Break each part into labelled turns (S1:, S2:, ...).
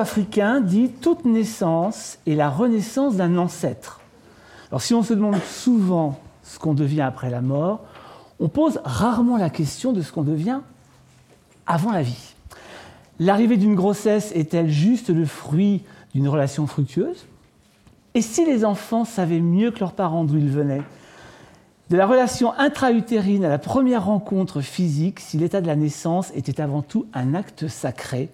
S1: africain dit toute naissance est la renaissance d'un ancêtre. Alors si on se demande souvent ce qu'on devient après la mort, on pose rarement la question de ce qu'on devient avant la vie. L'arrivée d'une grossesse est-elle juste le fruit d'une relation fructueuse? Et si les enfants savaient mieux que leurs parents d'où ils venaient? De la relation intra-utérine à la première rencontre physique, si l'état de la naissance était avant tout un acte sacré,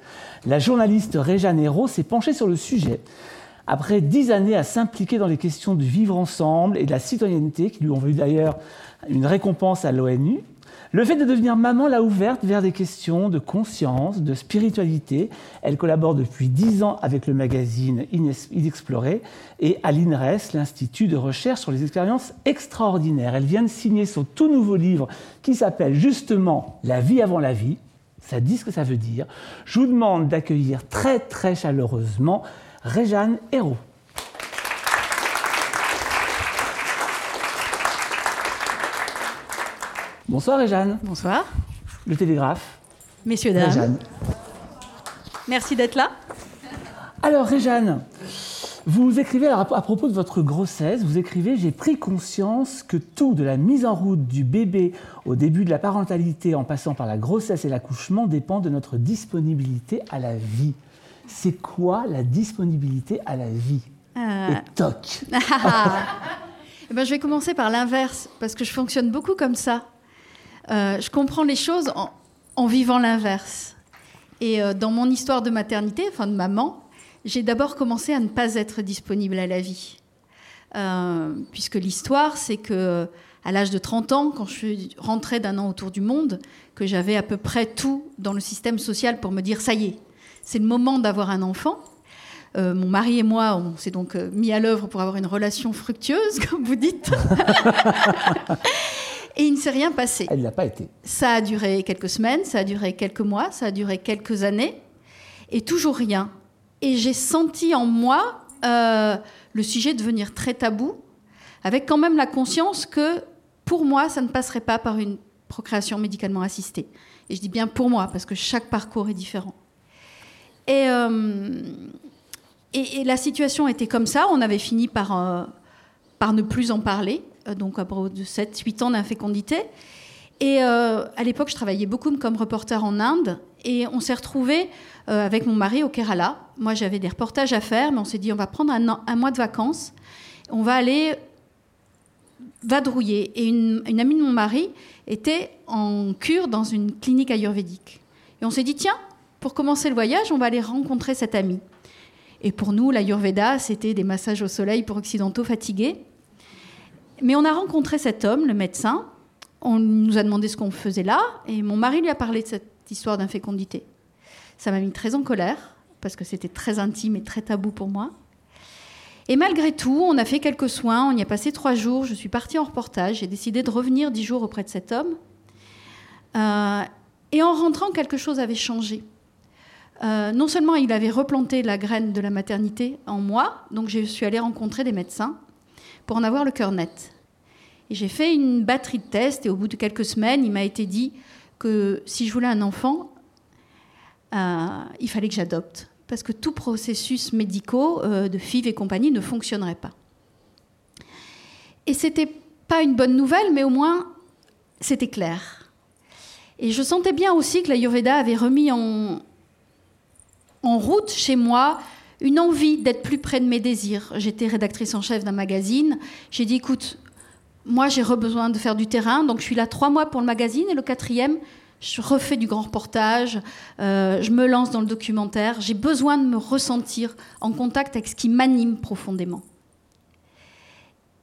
S1: la journaliste Réjeanne Hérault s'est penchée sur le sujet. Après dix années à s'impliquer dans les questions du vivre ensemble et de la citoyenneté, qui lui ont valu d'ailleurs une récompense à l'ONU, le fait de devenir maman l'a ouverte vers des questions de conscience, de spiritualité. Elle collabore depuis dix ans avec le magazine Inexploré et à l'INRES, l'Institut de recherche sur les expériences extraordinaires. Elle vient de signer son tout nouveau livre qui s'appelle justement La vie avant la vie. Ça dit ce que ça veut dire. Je vous demande d'accueillir très très chaleureusement Réjeanne Hérault. Bonsoir Réjeanne.
S2: Bonsoir.
S1: Le Télégraphe.
S2: Messieurs, dames. Réjeanne. Merci d'être là.
S1: Alors Réjeanne, vous écrivez à propos de votre grossesse, vous écrivez J'ai pris conscience que tout, de la mise en route du bébé au début de la parentalité en passant par la grossesse et l'accouchement, dépend de notre disponibilité à la vie. C'est quoi la disponibilité à la vie? Euh... Et toc
S2: eh ben, Je vais commencer par l'inverse, parce que je fonctionne beaucoup comme ça. Euh, je comprends les choses en, vivant l'inverse. Et euh, dans mon histoire de maternité, enfin de maman, j'ai d'abord commencé à ne pas être disponible à la vie. Euh, puisque l'histoire, c'est que à l'âge de 30 ans, quand je suis rentrée d'un an autour du monde, que j'avais à peu près tout dans le système social pour me dire ça y est, c'est le moment d'avoir un enfant. mon mari et moi, on s'est donc mis à l'œuvre pour avoir une relation fructueuse, comme vous dites. Et il ne s'est rien passé.
S1: Elle n'a pas été.
S2: Ça a duré quelques semaines, ça a duré quelques mois, ça a duré quelques années, et toujours rien. Et j'ai senti en moi euh, le sujet devenir très tabou, avec quand même la conscience que pour moi, ça ne passerait pas par une procréation médicalement assistée. Et je dis bien pour moi, parce que chaque parcours est différent. Et, euh, et, la situation était comme ça. On avait fini par, euh, par ne plus en parler. Euh, donc après de 7-8 ans d'infécondité. Et euh, à l'époque, je travaillais beaucoup comme reporter en Inde. Et on s'est retrouvés euh, avec mon mari au Kerala. Moi, j'avais des reportages à faire, mais on s'est dit, on va prendre un, mois de vacances. On va aller vadrouiller. Et une, une, amie de mon mari était en cure dans une clinique ayurvédique. Et on s'est dit, tiens, pour commencer le voyage, on va aller rencontrer cette amie. Et pour nous, l'ayurveda, c'était des massages au soleil pour occidentaux fatigués. Mais on a rencontré cet homme, le médecin. On nous a demandé ce qu'on faisait là. Et mon mari lui a parlé de cette histoire d'infécondité. Ça m'a mis très en colère, parce que c'était très intime et très tabou pour moi. Et malgré tout, on a fait quelques soins. On y a passé trois jours. Je suis partie en reportage. J'ai décidé de revenir dix jours auprès de cet homme. Euh, et en rentrant, quelque chose avait changé. Euh, non seulement il avait replanté la graine de la maternité en moi, donc je suis allée rencontrer des médecins pour en avoir le cœur net. Et j'ai fait une batterie de tests et au bout de quelques semaines, il m'a été dit que si je voulais un enfant, euh, il fallait que j'adopte. Parce que tout processus médicaux euh, de FIV et compagnie ne fonctionnerait pas. Et c'était pas une bonne nouvelle, mais au moins c'était clair. Et je sentais bien aussi que l'Ayurveda avait remis en, en route chez moi une envie d'être plus près de mes désirs. J'étais rédactrice en chef d'un magazine. J'ai dit, écoute, moi j'ai besoin de faire du terrain, donc je suis là trois mois pour le magazine et le quatrième, je refais du grand reportage, euh, je me lance dans le documentaire. J'ai besoin de me ressentir en contact avec ce qui m'anime profondément.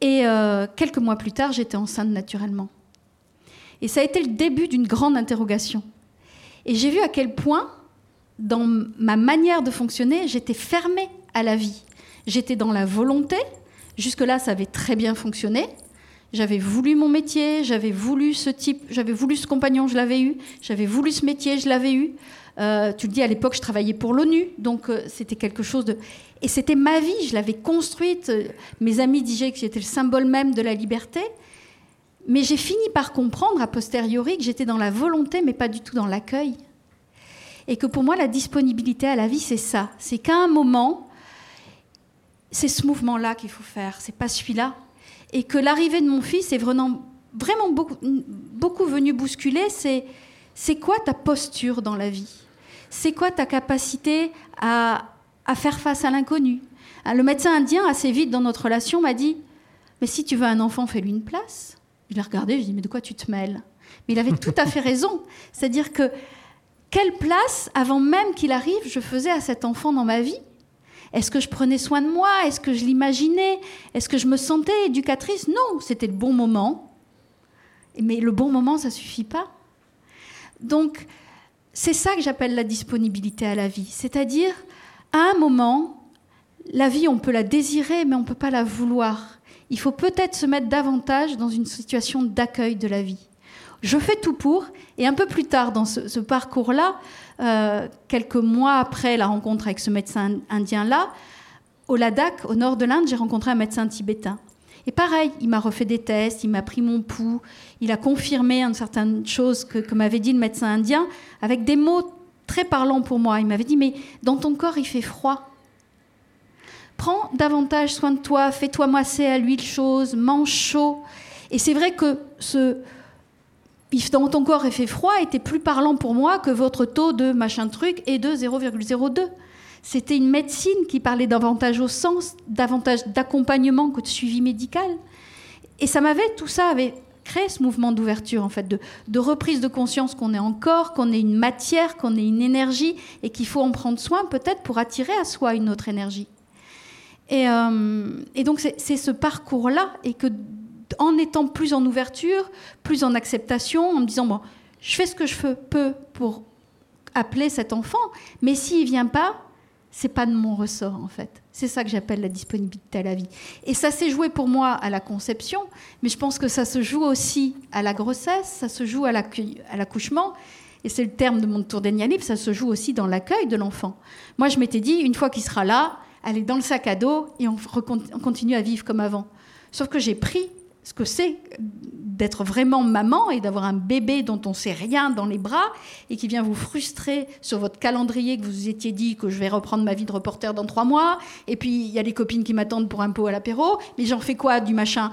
S2: Et euh, quelques mois plus tard, j'étais enceinte naturellement. Et ça a été le début d'une grande interrogation. Et j'ai vu à quel point dans ma manière de fonctionner, j'étais fermée à la vie. J'étais dans la volonté. Jusque-là, ça avait très bien fonctionné. J'avais voulu mon métier, j'avais voulu ce type, j'avais voulu ce compagnon, je l'avais eu. J'avais voulu ce métier, je l'avais eu. Euh, tu le dis, à l'époque, je travaillais pour l'ONU, donc euh, c'était quelque chose de... Et c'était ma vie, je l'avais construite. Mes amis disaient que j'étais le symbole même de la liberté. Mais j'ai fini par comprendre, a posteriori, que j'étais dans la volonté, mais pas du tout dans l'accueil. Et que pour moi, la disponibilité à la vie, c'est ça. C'est qu'à un moment, c'est ce mouvement-là qu'il faut faire, c'est pas celui-là. Et que l'arrivée de mon fils est vraiment, vraiment beaucoup, beaucoup venu bousculer, c'est quoi ta posture dans la vie? C'est quoi ta capacité à, à faire face à l'inconnu? Le médecin indien, assez vite dans notre relation, m'a dit Mais si tu veux un enfant, fais-lui une place. Je l'ai regardé, je lui ai dit Mais de quoi tu te mêles? Mais il avait tout à fait raison. C'est-à-dire que quelle place, avant même qu'il arrive, je faisais à cet enfant dans ma vie? Est-ce que je prenais soin de moi? Est-ce que je l'imaginais? Est-ce que je me sentais éducatrice? Non, c'était le bon moment. Mais le bon moment, ça suffit pas. Donc, c'est ça que j'appelle la disponibilité à la vie. C'est-à-dire, à un moment, la vie, on peut la désirer, mais on ne peut pas la vouloir. Il faut peut-être se mettre davantage dans une situation d'accueil de la vie. Je fais tout pour, et un peu plus tard dans ce, parcours-là, euh, quelques mois après la rencontre avec ce médecin indien-là, au Ladakh, au nord de l'Inde, j'ai rencontré un médecin tibétain. Et pareil, il m'a refait des tests, il m'a pris mon pouls, il a confirmé une certaine chose que, m'avait dit le médecin indien, avec des mots très parlants pour moi. Il m'avait dit, mais dans ton corps, il fait froid. Prends davantage soin de toi, fais-toi masser à l'huile chaude, mange chaud. Et c'est vrai que ce dans ton corps fait froid était plus parlant pour moi que votre taux de machin truc est de 0,02. C'était une médecine qui parlait davantage au sens, davantage d'accompagnement que de suivi médical. Et ça m'avait, tout ça avait créé ce mouvement d'ouverture, en fait, de, reprise de conscience qu'on est encore, qu'on est une matière, qu'on est une énergie, et qu'il faut en prendre soin peut-être pour attirer à soi une autre énergie. Et, euh, donc c'est ce parcours-là, et que en étant plus en ouverture, plus en acceptation, en me disant bon, je fais ce que je peux pour appeler cet enfant, mais s'il vient pas, c'est pas de mon ressort en fait. C'est ça que j'appelle la disponibilité à la vie. Et ça s'est joué pour moi à la conception, mais je pense que ça se joue aussi à la grossesse, ça se joue à l'accouchement. Et c'est le terme de mon tour livre, ça se joue aussi dans l'accueil de l'enfant. Moi, je m'étais dit, une fois qu'il sera là, allez dans le sac à dos et on, on continue à vivre comme avant. Sauf que j'ai pris ce que c'est d'être vraiment maman et d'avoir un bébé dont on sait rien dans les bras et qui vient vous frustrer sur votre calendrier que vous vous étiez dit que je vais reprendre ma vie de reporter dans trois mois. Et puis il y a les copines qui m'attendent pour un pot à l'apéro. Mais j'en fais quoi du machin?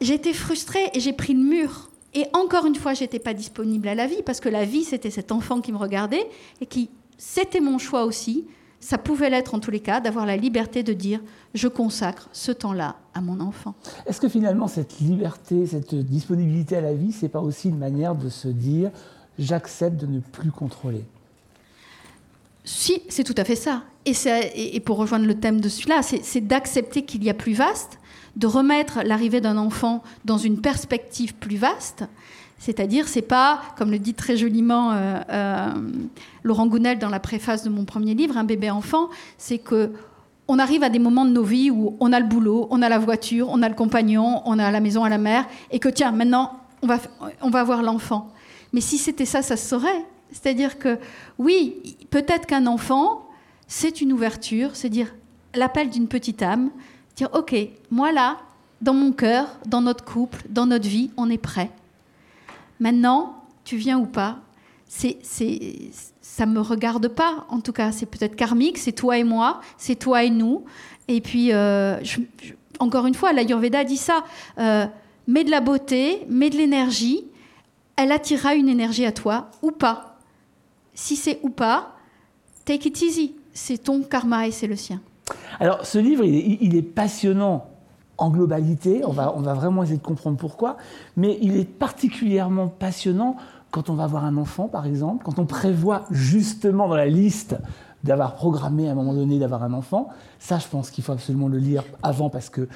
S2: Été frustrée et j'ai pris le mur. Et encore une fois j'étais pas disponible à la vie parce que la vie c'était cet enfant qui me regardait et qui c'était mon choix aussi ça pouvait l'être en tous les cas, d'avoir la liberté de dire je consacre ce temps-là à mon enfant.
S1: Est-ce que finalement cette liberté, cette disponibilité à la vie, c'est pas aussi une manière de se dire j'accepte de ne plus contrôler?
S2: Si, c'est tout à fait ça. Et, et, pour rejoindre le thème de celui-là, c'est d'accepter qu'il y a plus vaste, de remettre l'arrivée d'un enfant dans une perspective plus vaste, c'est-à-dire, c'est pas, comme le dit très joliment euh, euh, Laurent Gounel dans la préface de mon premier livre, un bébé enfant, c'est que on arrive à des moments de nos vies où on a le boulot, on a la voiture, on a le compagnon, on a la maison à la mer, et que tiens, maintenant, on va, on l'enfant. Mais si c'était ça, ça se saurait. C'est-à-dire que oui, peut-être qu'un enfant, c'est une ouverture, c'est dire l'appel d'une petite âme, dire ok, moi là, dans mon cœur, dans notre couple, dans notre vie, on est prêt. Maintenant, tu viens ou pas, c'est, c'est, ça me regarde pas. En tout cas, c'est peut-être karmique, c'est toi et moi, c'est toi et nous. Et puis, euh, encore une fois, l'Ayurveda dit ça. Euh, mets de la beauté, mets de l'énergie, elle attirera une énergie à toi ou pas. Si c'est ou pas, take it easy. C'est ton karma et c'est le sien.
S1: Alors, ce livre, il est passionnant en globalité, on va, on va vraiment essayer de comprendre pourquoi, mais il est particulièrement passionnant quand on va avoir un enfant, par exemple, quand on prévoit justement dans la liste d'avoir programmé à un moment donné d'avoir un enfant. Ça, je pense qu'il faut absolument le lire avant parce que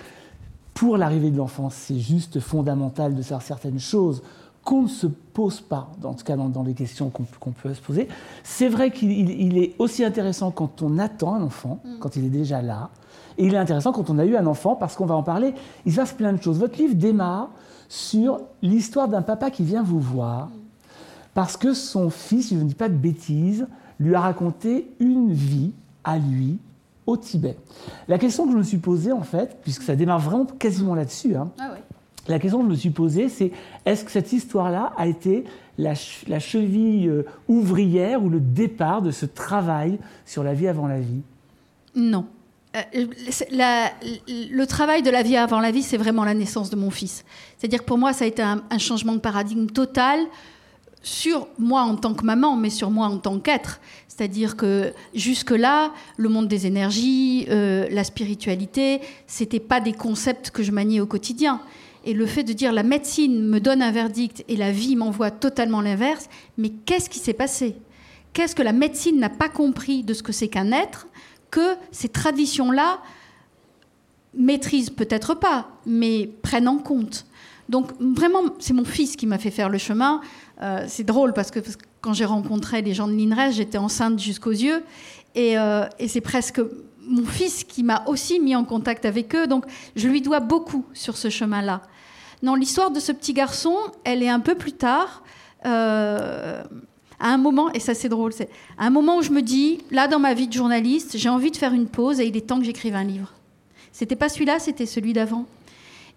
S1: pour l'arrivée de l'enfant, c'est juste fondamental de savoir certaines choses qu'on ne se pose pas, en tout cas dans, les questions qu'on peut se poser. C'est vrai qu'il est aussi intéressant quand on attend un enfant, mm. quand il est déjà là, et il est intéressant quand on a eu un enfant, parce qu'on va en parler, il se passe plein de choses. Votre livre démarre sur l'histoire d'un papa qui vient vous voir, parce que son fils, je ne dis pas de bêtises, lui a raconté une vie à lui au Tibet. La question que je me suis posée, en fait, puisque ça démarre vraiment quasiment là-dessus, hein, ah la question que je me suis posée, c'est est-ce que cette histoire-là a été la, cheville euh, ouvrière ou le départ de ce travail sur la vie avant la vie?
S2: Non. Euh, le travail de la vie avant la vie, c'est vraiment la naissance de mon fils. C'est-à-dire que pour moi, ça a été un, changement de paradigme total sur moi en tant que maman, mais sur moi en tant qu'être. C'est-à-dire que jusque-là, le monde des énergies, euh, la spiritualité, c'était pas des concepts que je maniais au quotidien. Et le fait de dire la médecine me donne un verdict et la vie m'envoie totalement l'inverse, mais qu'est-ce qui s'est passé? Qu'est-ce que la médecine n'a pas compris de ce que c'est qu'un être? Que ces traditions-là maîtrisent peut-être pas, mais prennent en compte Donc vraiment, c'est mon fils qui m'a fait faire le chemin. Euh, c'est drôle parce que, quand j'ai rencontré les gens de l'INRES, j'étais enceinte jusqu'aux yeux. Et, euh, et c'est presque mon fils qui m'a aussi mis en contact avec eux. Donc je lui dois beaucoup sur ce chemin-là. Non, l'histoire de ce petit garçon, elle est un peu plus tard. Euh, à un moment, et ça c'est drôle, c'est à un moment où je me dis, là dans ma vie de journaliste, j'ai envie de faire une pause et il est temps que j'écrive un livre. C'était pas celui-là, c'était celui d'avant.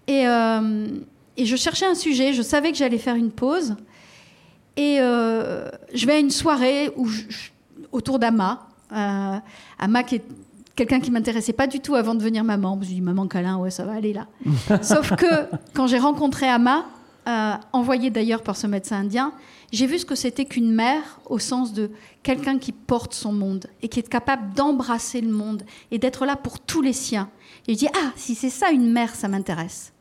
S2: Et, euh, et, je cherchais un sujet, je savais que j'allais faire une pause. Et euh, je vais à une soirée où autour d'Ama, Ama qui est quelqu'un qui m'intéressait pas du tout avant de devenir maman. Je me suis dit, maman câlin, ouais, ça va aller là. Sauf que quand j'ai rencontré Ama, euh, envoyée d'ailleurs par ce médecin indien, j'ai vu ce que c'était qu'une mère au sens de quelqu'un qui porte son monde et qui est capable d'embrasser le monde et d'être là pour tous les siens. Et je dis, ah, si c'est ça une mère, ça m'intéresse.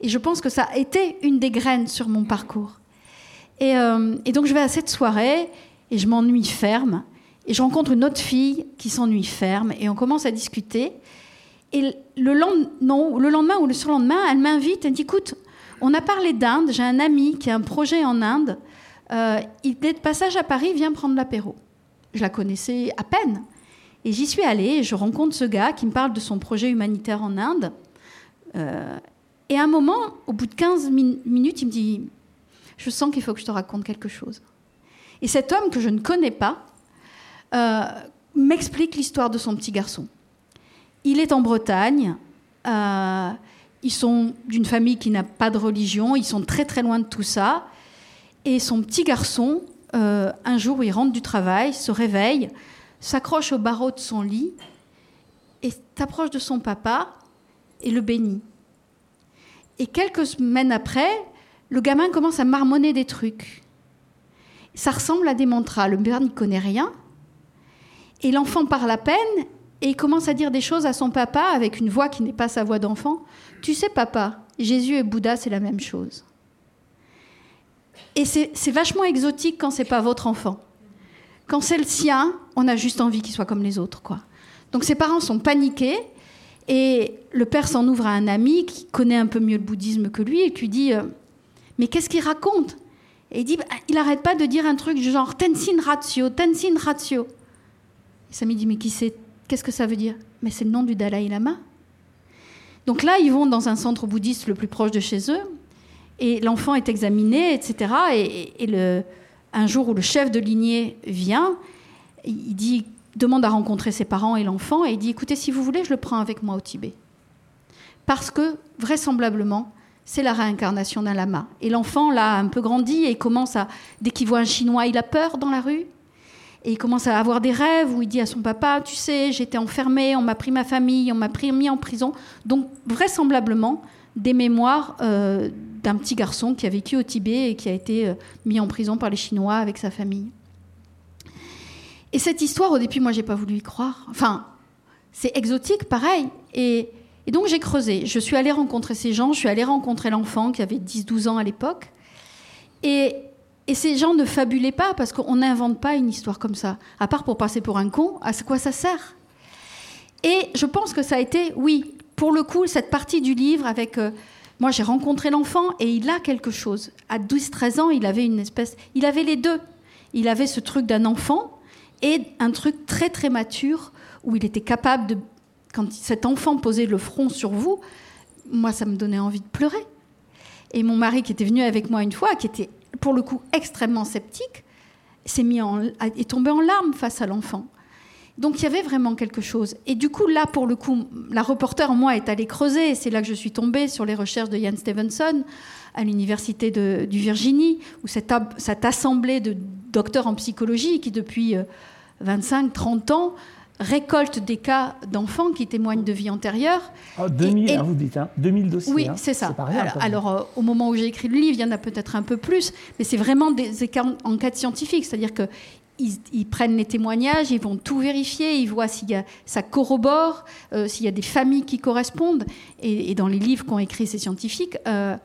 S2: Et je pense que ça a été une des graines sur mon parcours. Et, euh, donc je vais à cette soirée et je m'ennuie ferme. Et je rencontre une autre fille qui s'ennuie ferme et on commence à discuter. Et le, lendemain, le lendemain ou le surlendemain, elle m'invite, elle dit Écoute, on a parlé d'Inde, j'ai un ami qui a un projet en Inde. Euh, il est de passage à Paris, viens prendre l'apéro. Je la connaissais à peine. Et j'y suis allée et je rencontre ce gars qui me parle de son projet humanitaire en Inde. Euh, et à un moment, au bout de 15 minutes, il me dit Je sens qu'il faut que je te raconte quelque chose. Et cet homme que je ne connais pas, euh, m'explique l'histoire de son petit garçon. Il est en Bretagne. Ils sont d'une famille qui n'a pas de religion. Ils sont très très loin de tout ça. Et son petit garçon, euh, un jour il rentre du travail, se réveille, s'accroche au barreau de son lit et s'approche de son papa et le bénit. Et quelques semaines après, le gamin commence à marmonner des trucs. Ça ressemble à des mantras. Le père n'y connaît rien. Et l'enfant parle à peine et il commence à dire des choses à son papa avec une voix qui n'est pas sa voix d'enfant. Tu sais, papa, Jésus et Bouddha, c'est la même chose. Et c'est vachement exotique quand c'est pas votre enfant. Quand c'est le sien, on a juste envie qu'il soit comme les autres, quoi. Donc ses parents sont paniqués et le père s'en ouvre à un ami qui connaît un peu mieux le bouddhisme que lui et lui dit euh, Mais qu'est-ce qu'il raconte? Et il dit bah, Il n'arrête pas de dire un truc du genre Tenzin ratio, Tenzin ratio. Et dit, mais qui c'est? Qu'est-ce que ça veut dire? Mais c'est le nom du Dalai Lama. Donc là, ils vont dans un centre bouddhiste le plus proche de chez eux, et l'enfant est examiné, etc. Et, un jour où le chef de lignée vient, il dit, demande à rencontrer ses parents et l'enfant, et il dit, écoutez, si vous voulez, je le prends avec moi au Tibet. Parce que, vraisemblablement, c'est la réincarnation d'un lama. Et l'enfant, là, un peu grandi et commence à, dès qu'il voit un Chinois, il a peur dans la rue. Et il commence à avoir des rêves où il dit à son papa, tu sais, j'étais enfermé, on m'a pris ma famille, on m'a mis en prison. Donc vraisemblablement des mémoires euh, d'un petit garçon qui a vécu au Tibet et qui a été euh, mis en prison par les Chinois avec sa famille. Et cette histoire, au début, moi, j'ai pas voulu y croire. Enfin, c'est exotique, pareil. Et, et donc j'ai creusé. Je suis allée rencontrer ces gens. Je suis allée rencontrer l'enfant qui avait 10-12 ans à l'époque. Et et ces gens ne fabulaient pas parce qu'on n'invente pas une histoire comme ça. À part pour passer pour un con, à quoi ça sert Et je pense que ça a été, oui, pour le coup, cette partie du livre avec. Euh, moi, j'ai rencontré l'enfant et il a quelque chose. À 12-13 ans, il avait une espèce. Il avait les deux. Il avait ce truc d'un enfant et un truc très, très mature où il était capable de. Quand cet enfant posait le front sur vous, moi, ça me donnait envie de pleurer. Et mon mari, qui était venu avec moi une fois, qui était pour le coup extrêmement sceptique, s'est mis est tombé en larmes face à l'enfant. Donc il y avait vraiment quelque chose. Et du coup, là, pour le coup, la reporter moi est allée creuser, et c'est là que je suis tombée sur les recherches de Ian Stevenson à l'université du Virginie, où cette, cette, assemblée de docteurs en psychologie qui, depuis 25-30 ans, récolte des cas d'enfants qui témoignent de vie antérieure.
S1: 2000, ah, hein, vous dites, hein, 2000 dossiers.
S2: Oui, hein. c'est ça. alors, euh, au moment où j'ai écrit le livre, il y en a peut-être un peu plus, mais c'est vraiment des enquêtes scientifiques, c'est-à-dire que ils, prennent les témoignages, ils vont tout vérifier, ils voient a, ça corrobore, euh, s'il y a des familles qui correspondent. Et, dans les livres qu'ont écrits ces scientifiques, euh,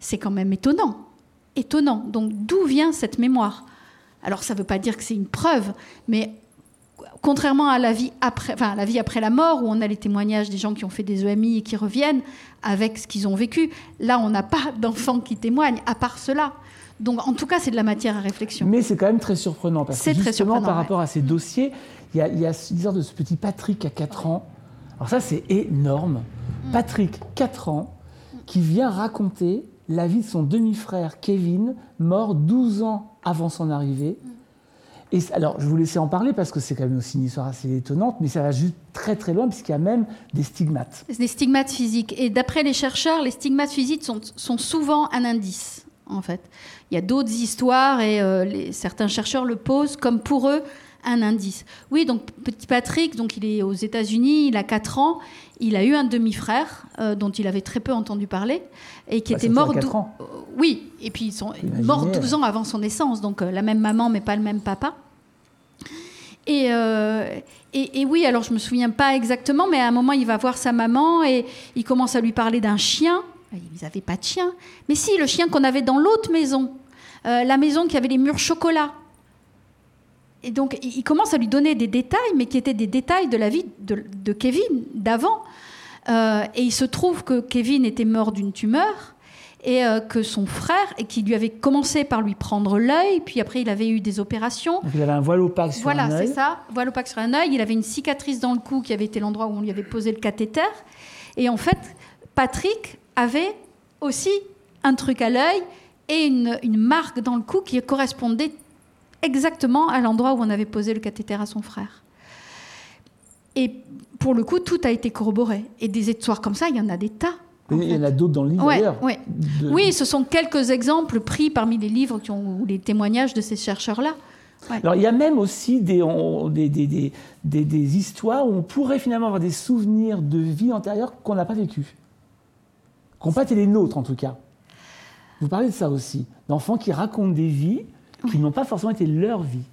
S2: c'est quand même étonnant. Étonnant. Donc d'où vient cette mémoire? Alors ça ne veut pas dire que c'est une preuve, mais contrairement à la vie après, enfin, la vie après la mort, où on a les témoignages des gens qui ont fait des EMI et qui reviennent avec ce qu'ils ont vécu, là, on n'a pas d'enfants qui témoignent, à part cela. Donc, en tout cas, c'est de la matière à réflexion.
S1: Mais c'est quand même très surprenant, parce que justement, par rapport à ces dossiers, il y a, il y a l'histoire de ce petit Patrick à 4 ans. Alors ça, c'est énorme. Mm. Patrick, 4 ans, qui vient raconter la vie de son demi-frère Kevin, mort 12 ans avant son arrivée. Mm alors, je vous laisser en parler parce que c'est quand même aussi une histoire assez étonnante, mais ça va juste très très loin puisqu'il y a même des stigmates.
S2: Des stigmates physiques. Et d'après les chercheurs, les stigmates physiques sont, sont, souvent un indice, en fait. Il y a d'autres histoires et euh, certains chercheurs le posent comme pour eux un indice. Oui, donc petit Patrick, donc il est aux États-Unis, il a 4 ans, il a eu un demi-frère euh, dont il avait très peu entendu parler et qui bah, était mort.
S1: 4 ans.
S2: oui, et puis ils sont morts 12 ans avant son naissance, donc euh, la même maman mais pas le même papa. Euh, et, et, oui, alors je me souviens pas exactement, mais à un moment il va voir sa maman et il commence à lui parler d'un chien. Ils n'avaient pas de chien, mais si le chien qu'on avait dans l'autre maison, la maison qui avait les murs chocolat. Et donc, il commence à lui donner des détails, mais qui étaient des détails de la vie de, Kevin d'avant. Euh, et il se trouve que Kevin était mort d'une tumeur et euh, que son frère, et qui lui avait commencé par lui prendre l'œil, puis après il avait eu des opérations.
S1: Donc il avait un voile opaque sur
S2: voilà,
S1: un œil.
S2: Voilà, c'est ça, voile opaque sur un œil. Il avait une cicatrice dans le cou qui avait été l'endroit où on lui avait posé le cathéter. Et en fait, Patrick avait aussi un truc à l'œil et une, une marque dans le cou qui correspondait exactement à l'endroit où on avait posé le cathéter à son frère. Et pour le coup, tout a été corroboré. Et des histoires comme ça, il y en a des tas.
S1: Il y en a d'autres dans le livre d'ailleurs.
S2: Oui, ce sont quelques exemples pris parmi les livres qui ont, ou les témoignages de ces chercheurs-là.
S1: Alors il y a même aussi des, des, des, des, histoires où on pourrait finalement avoir des souvenirs de vie antérieure qu'on n'a pas vécu. Qui n'ont pas été les nôtres en tout cas. Vous parlez de ça aussi, d'enfants qui racontent des vies qui n'ont pas forcément été leur vie.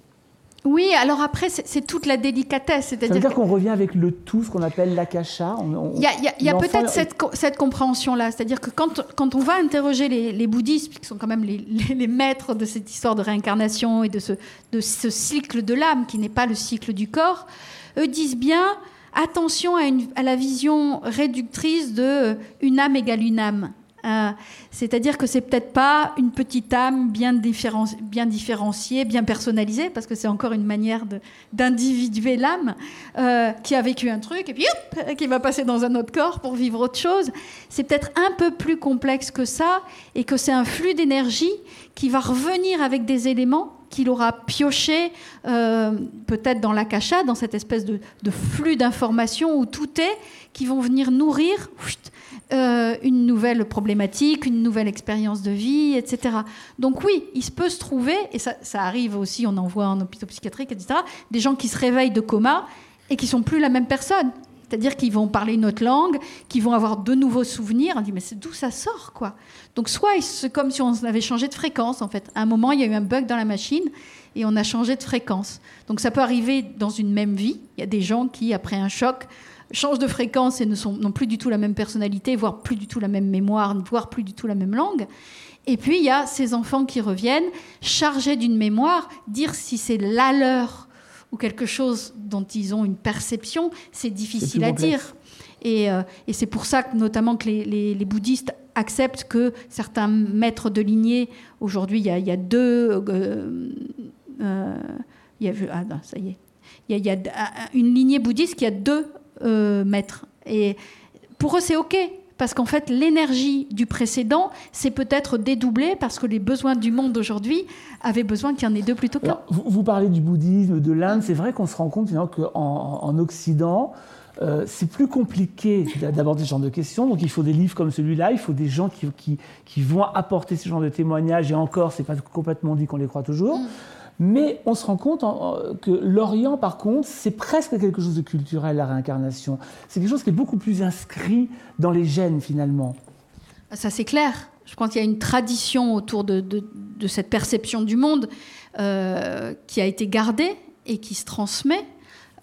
S2: Oui, alors après, c'est toute la délicatesse.
S1: Ça veut dire qu'on revient avec le tout, ce qu'on appelle l'akasha.
S2: Il y a, peut-être cette, compréhension-là. C'est-à-dire que quand, quand, on va interroger les, bouddhistes, qui sont quand même les, maîtres de cette histoire de réincarnation et de ce, de ce cycle de l'âme, qui n'est pas le cycle du corps, eux disent bien attention à, une, à la vision réductrice de une âme égale une âme. Euh, c'est-à-dire que c'est peut-être pas une petite âme bien, différenciée, bien personnalisée, parce que c'est encore une manière d'individuer l'âme euh, qui a vécu un truc et puis hop, qui va passer dans un autre corps pour vivre autre chose. C'est peut-être un peu plus complexe que ça et que c'est un flux d'énergie qui va revenir avec des éléments qu'il aura pioché euh, peut-être dans l'akasha, dans cette espèce de, flux d'informations où tout est, qui vont venir nourrir euh, une nouvelle problématique, une nouvelle expérience de vie, etc. Donc oui, il se peut se trouver, et ça, arrive aussi, on en voit en hôpital psychiatrique, etc., des gens qui se réveillent de coma et qui sont plus la même personne. C'est-à-dire qu'ils vont parler une autre langue, qu'ils vont avoir de nouveaux souvenirs. On dit, mais c'est d'où ça sort, quoi? Donc, soit c'est comme si on avait changé de fréquence, en fait. À un moment, il y a eu un bug dans la machine et on a changé de fréquence. Donc, ça peut arriver dans une même vie. Il y a des gens qui, après un choc, changent de fréquence et ne sont non plus du tout la même personnalité, voire plus du tout la même mémoire, voire plus du tout la même langue. Et puis il y a ces enfants qui reviennent chargés d'une mémoire, dire si c'est la leur ou quelque chose dont ils ont une perception, c'est difficile à dire. Euh, et, c'est pour ça que, notamment que les, bouddhistes acceptent que certains maîtres de lignée, aujourd'hui il, y a deux... Euh, euh, il y a, ah non, ça y est. Il y, a, une lignée bouddhiste qui a deux euh, maîtres. Et pour eux, c'est OK, parce qu'en fait, l'énergie du précédent s'est peut-être dédoublée parce que les besoins du monde aujourd'hui avaient besoin qu'il y en ait deux plutôt qu'un.
S1: Vous, vous, parlez du bouddhisme, de l'Inde. C'est vrai qu'on se rend compte qu'en en Occident, euh, c'est plus compliqué d'aborder ce genre de questions. Donc il faut des livres comme celui-là, il faut des gens qui, qui, vont apporter ce genre de témoignages. Et encore, c'est pas complètement dit qu'on les croit toujours. Mm. Mais on se rend compte que l'Orient, par contre, c'est presque quelque chose de culturel, la réincarnation. C'est quelque chose qui est beaucoup plus inscrit dans les gènes, finalement.
S2: Ça, c'est clair. Je pense qu'il y a une tradition autour de, cette perception du monde euh, qui a été gardée et qui se transmet.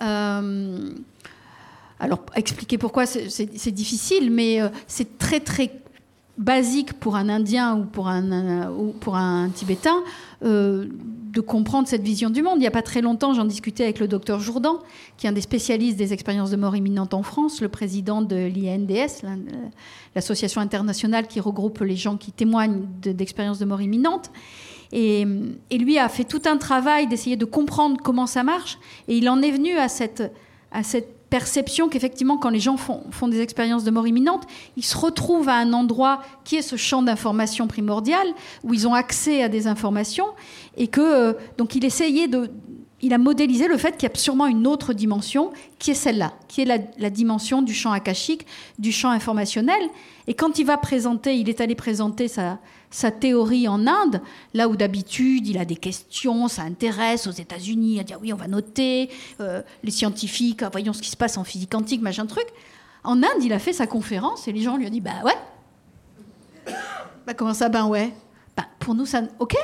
S2: Euh, alors, expliquer pourquoi, c'est difficile, mais euh, c'est très, très basique pour un Indien ou pour un, ou pour un Tibétain euh, de comprendre cette vision du monde. Il n'y a pas très longtemps, j'en discutais avec le docteur Jourdan, qui est un des spécialistes des expériences de mort imminente en France, le président de l'INDS, l'association internationale qui regroupe les gens qui témoignent d'expériences de, mort imminente. Et, et, lui a fait tout un travail d'essayer de comprendre comment ça marche. Et il en est venu à cette, à cette perception qu'effectivement, quand les gens font, font, des expériences de mort imminente, ils se retrouvent à un endroit qui est ce champ d'information primordial, où ils ont accès à des informations, et que euh, donc il essayait de, il a modélisé le fait qu'il y a sûrement une autre dimension, qui est celle-là, qui est la, la, dimension du champ akashique, du champ informationnel. Et quand il va présenter, il est allé présenter sa, sa théorie en Inde, là où d'habitude il a des questions, ça intéresse aux États-Unis, à dire oui, on va noter, euh, les scientifiques, ah, voyons ce qui se passe en physique quantique, machin truc. En Inde, il a fait sa conférence et les gens lui ont dit bah ouais. Bah comment ça, ben ouais? Bah, Pour nous, ça. Ok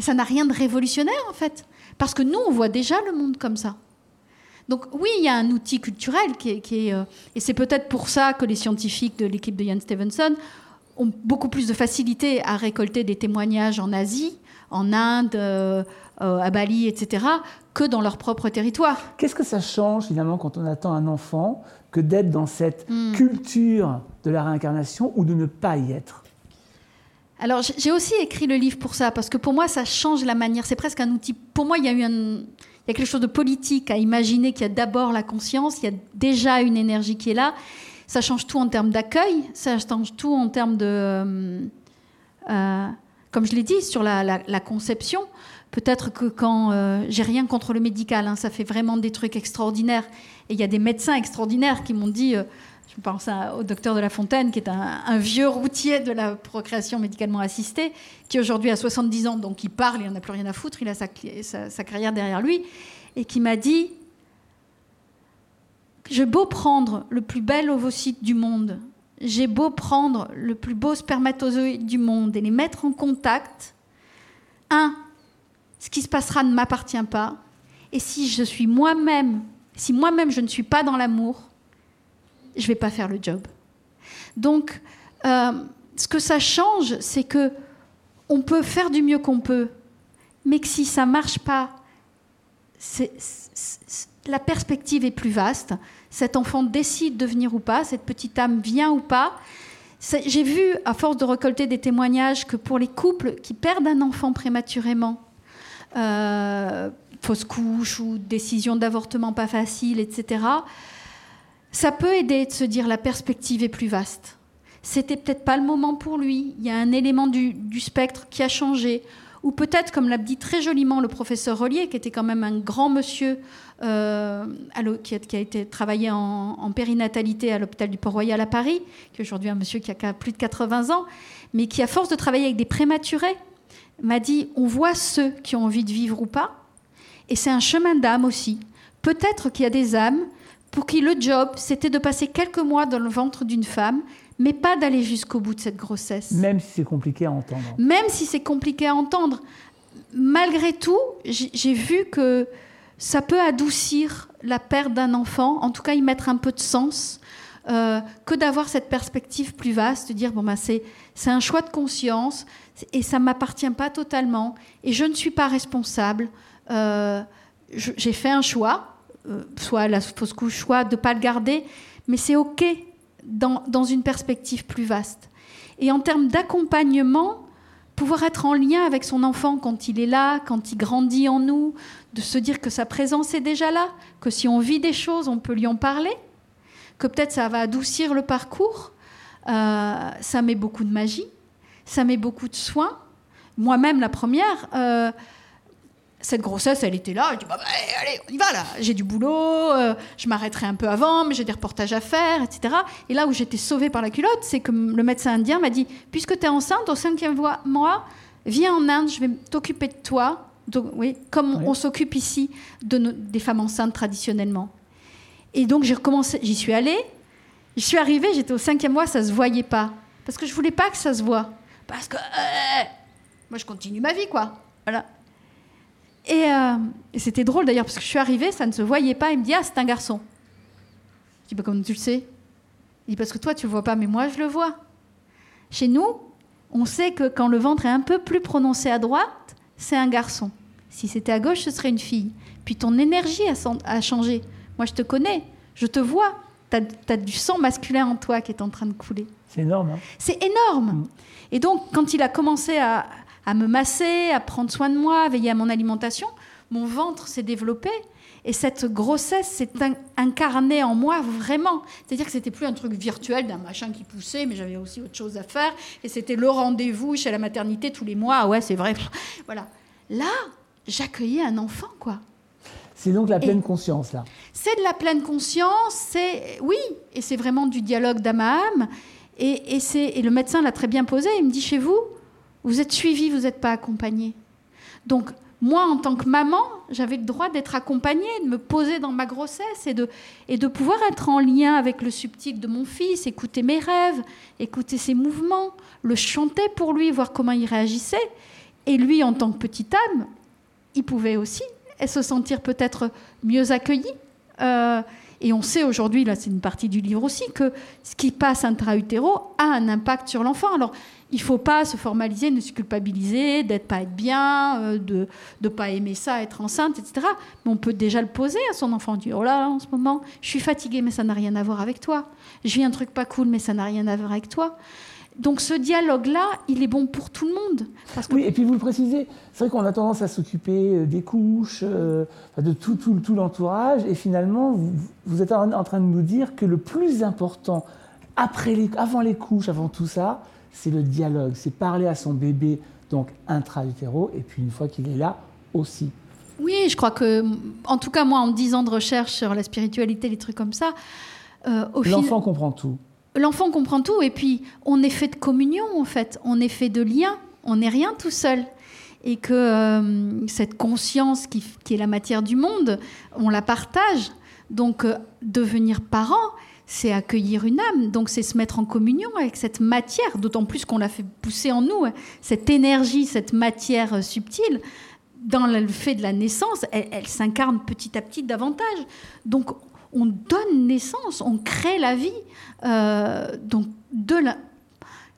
S2: ça n'a rien de révolutionnaire en fait. Parce que nous, on voit déjà le monde comme ça. Donc oui, il y a un outil culturel qui est... Euh, et c'est peut-être pour ça que les scientifiques de l'équipe de Ian Stevenson ont beaucoup plus de facilité à récolter des témoignages en Asie, en Inde, euh, euh, à Bali, etc., que dans leur propre territoire.
S1: Qu'est-ce que ça change finalement quand on attend un enfant que d'être dans cette hmm. culture de la réincarnation ou de ne pas y être?
S2: Alors, j'ai aussi écrit le livre pour ça, parce que pour moi, ça change la manière. C'est presque un outil. Pour moi, il y a eu il y a quelque chose de politique à imaginer qu'il y a d'abord la conscience, il y a déjà une énergie qui est là, ça change tout en termes d'accueil, ça change tout en termes de, euh, euh, comme je l'ai dit, sur la, conception. Peut-être que quand euh, j'ai rien contre le médical, hein, ça fait vraiment des trucs extraordinaires. Et il y a des médecins extraordinaires qui m'ont dit, je pense au docteur de la Fontaine, qui est un, vieux routier de la procréation médicalement assistée, qui aujourd'hui a 70 ans, donc il parle, il n'en a plus rien à foutre, il a sa, sa carrière derrière lui, et qui m'a dit j'ai beau prendre le plus bel ovocyte du monde, j'ai beau prendre le plus beau spermatozoïde du monde et les mettre en contact, un, ce qui se passera ne m'appartient pas. Et si je suis moi-même, si moi-même je ne suis pas dans l'amour, je ne vais pas faire le job. Donc, euh, ce que ça change, c'est que on peut faire du mieux qu'on peut, mais que si ça marche pas, la perspective est plus vaste cet enfant décide de venir ou pas, cette petite âme vient ou pas. J'ai vu, à force de récolter des témoignages, que pour les couples qui perdent un enfant prématurément, euh, fausse couche ou décision d'avortement pas facile, etc., ça peut aider de se dire la perspective est plus vaste. C'était peut-être pas le moment pour lui. Il y a un élément du, spectre qui a changé. Ou peut-être, comme l'a dit très joliment le professeur Relier, qui était quand même un grand monsieur euh, qui, a, été travaillé en, périnatalité à l'hôpital du Port-Royal à Paris, qui est aujourd'hui un monsieur qui a plus de 80 ans, mais qui, à force de travailler avec des prématurés, m'a dit on voit ceux qui ont envie de vivre ou pas, et c'est un chemin d'âme aussi. Peut-être qu'il y a des âmes pour qui le job, c'était de passer quelques mois dans le ventre d'une femme, mais pas d'aller jusqu'au bout de cette grossesse.
S1: Même si c'est compliqué à entendre.
S2: Même si c'est compliqué à entendre. Malgré tout, j'ai vu que ça peut adoucir la perte d'un enfant, en tout cas y mettre un peu de sens, euh, que d'avoir cette perspective plus vaste, de dire bon ben c'est un choix de conscience et ça m'appartient pas totalement et je ne suis pas responsable. Euh, j'ai fait un choix, euh, soit la fausse couche, choix de pas le garder, mais c'est ok dans, dans une perspective plus vaste. Et en termes d'accompagnement, pouvoir être en lien avec son enfant quand il est là, quand il grandit en nous, de se dire que sa présence est déjà là, que si on vit des choses, on peut lui en parler, que peut-être ça va adoucir le parcours. Euh, ça met beaucoup de magie, ça met beaucoup de soins. Moi-même, la première, euh, cette grossesse, elle était là. Je dis, bah, bah, allez, on y va là. J'ai du boulot, euh, je m'arrêterai un peu avant, mais j'ai des reportages à faire, etc. Et là où j'étais sauvée par la culotte, c'est que le médecin indien m'a dit, puisque tu es enceinte, au cinquième mois, viens en Inde, je vais t'occuper de toi. Donc, oui, comme on s'occupe ici de des femmes enceintes traditionnellement. Et donc j'ai recommencé, j'y suis allée. Je suis arrivée, j'étais au cinquième mois, ça se voyait pas. Parce que je voulais pas que ça se voit. Parce que euh, moi je continue ma vie, quoi. Voilà. Euh, et, c'était drôle d'ailleurs, parce que je suis arrivée, ça ne se voyait pas. Il me dit Ah, c'est un garçon. Je dis bah, Comment tu le sais Il dit Parce que toi, tu le vois pas, mais moi, je le vois. Chez nous, on sait que quand le ventre est un peu plus prononcé à droite, c'est un garçon. Si c'était à gauche, ce serait une fille. Puis ton énergie a, changé. Moi, je te connais, je te vois. Tu as, du sang masculin en toi qui est en train de couler.
S1: C'est énorme. Hein
S2: c'est énorme. Mm. Et donc, quand il a commencé à, à me masser, à prendre soin de moi, à veiller à mon alimentation, mon ventre s'est développé. Et cette grossesse s'est incarnée en moi vraiment. C'est-à-dire que c'était plus un truc virtuel d'un machin qui poussait, mais j'avais aussi autre chose à faire. Et c'était le rendez-vous chez la maternité tous les mois. Ah ouais, c'est vrai. Voilà. Là, j'accueillais un enfant, quoi.
S1: C'est donc la pleine conscience, là.
S2: C'est de la pleine conscience, c'est... Oui, et c'est vraiment du dialogue d'âme à âme. Et, et, et le médecin l'a très bien posé. Il me dit, chez vous, vous êtes suivi, vous n'êtes pas accompagné. Donc, moi, en tant que maman, j'avais le droit d'être accompagnée, de me poser dans ma grossesse et de, et de pouvoir être en lien avec le subtil de mon fils, écouter mes rêves, écouter ses mouvements, le chanter pour lui, voir comment il réagissait. Et lui, en tant que petite âme, il pouvait aussi se sentir peut-être mieux accueilli. Euh, et on sait aujourd'hui, là c'est une partie du livre aussi, que ce qui passe intra-utéro a un impact sur l'enfant. Alors, il ne faut pas se formaliser, ne se culpabiliser, d'être pas être bien, euh, de ne pas aimer ça, être enceinte, etc. Mais on peut déjà le poser à son enfant, dire oh là, en ce moment, je suis fatiguée, mais ça n'a rien à voir avec toi. Je vis un truc pas cool, mais ça n'a rien à voir avec toi. Donc ce dialogue-là, il est bon pour tout le monde.
S1: Oui, et puis vous le précisez, c'est vrai qu'on a tendance à s'occuper euh, des couches, euh, de tout, tout, tout l'entourage, et finalement, vous, êtes en train de nous dire que le plus important, après les, avant les couches, avant tout ça, c'est le dialogue, c'est parler à son bébé, donc intra-utéro, et puis une fois qu'il est là, aussi.
S2: Oui, je crois que, en tout cas, moi, en 10 ans de recherche sur la spiritualité, les trucs comme ça,
S1: euh, L'enfant comprend tout
S2: l'enfant comprend tout et puis on est fait de communion en fait, on est fait de lien, on n'est rien tout seul. Et que euh, cette conscience qui, est la matière du monde, on la partage. Donc euh, devenir parent, c'est accueillir une âme, donc c'est se mettre en communion avec cette matière, d'autant plus qu'on l'a fait pousser en nous, hein. cette énergie, cette matière euh, subtile. Dans le fait de la naissance, elle, elle s'incarne petit à petit davantage. Donc on donne naissance, on crée la vie. Euh, donc, de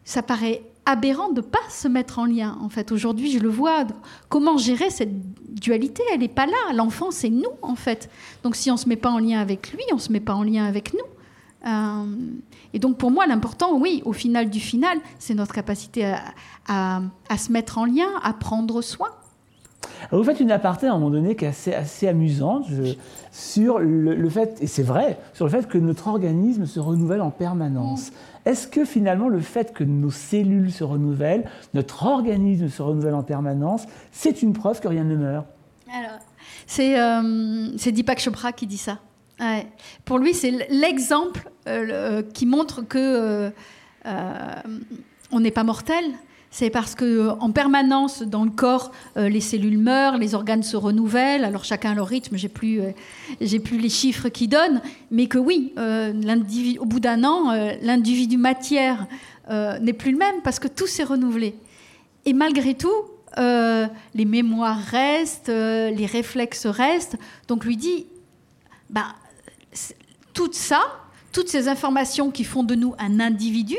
S2: ça paraît aberrant de ne pas se mettre en lien. En fait, aujourd'hui, je le vois. Comment gérer cette dualité? Elle n'est pas là. L'enfant, c'est nous, en fait. Donc, si on ne se met pas en lien avec lui, on ne se met pas en lien avec nous. Euh, et donc, pour moi, l'important, oui, au final du final, c'est notre capacité à, se mettre en lien, à prendre soin.
S1: Vous faites une aparté à un moment donné qui est assez, assez amusante sur le, fait, et c'est vrai, sur le fait que notre organisme se renouvelle en permanence. Mm. Est-ce que finalement le fait que nos cellules se renouvellent, notre organisme se renouvelle en permanence, c'est une preuve que rien ne meurt?
S2: Alors, c'est euh, Deepak Chopra qui dit ça. Pour lui, c'est l'exemple euh, qui montre que euh, on n'est pas mortel, c'est parce que en permanence dans le corps, euh, les cellules meurent, les organes se renouvellent. Alors chacun leur rythme. J'ai plus, euh, j'ai plus les chiffres qui donnent, mais que oui, euh, au bout d'un an, l'individu matière n'est plus le même parce que tout s'est renouvelé. Et malgré tout, les mémoires restent, les réflexes restent. Donc lui dit, ben, tout ça, toutes ces informations qui font de nous un individu,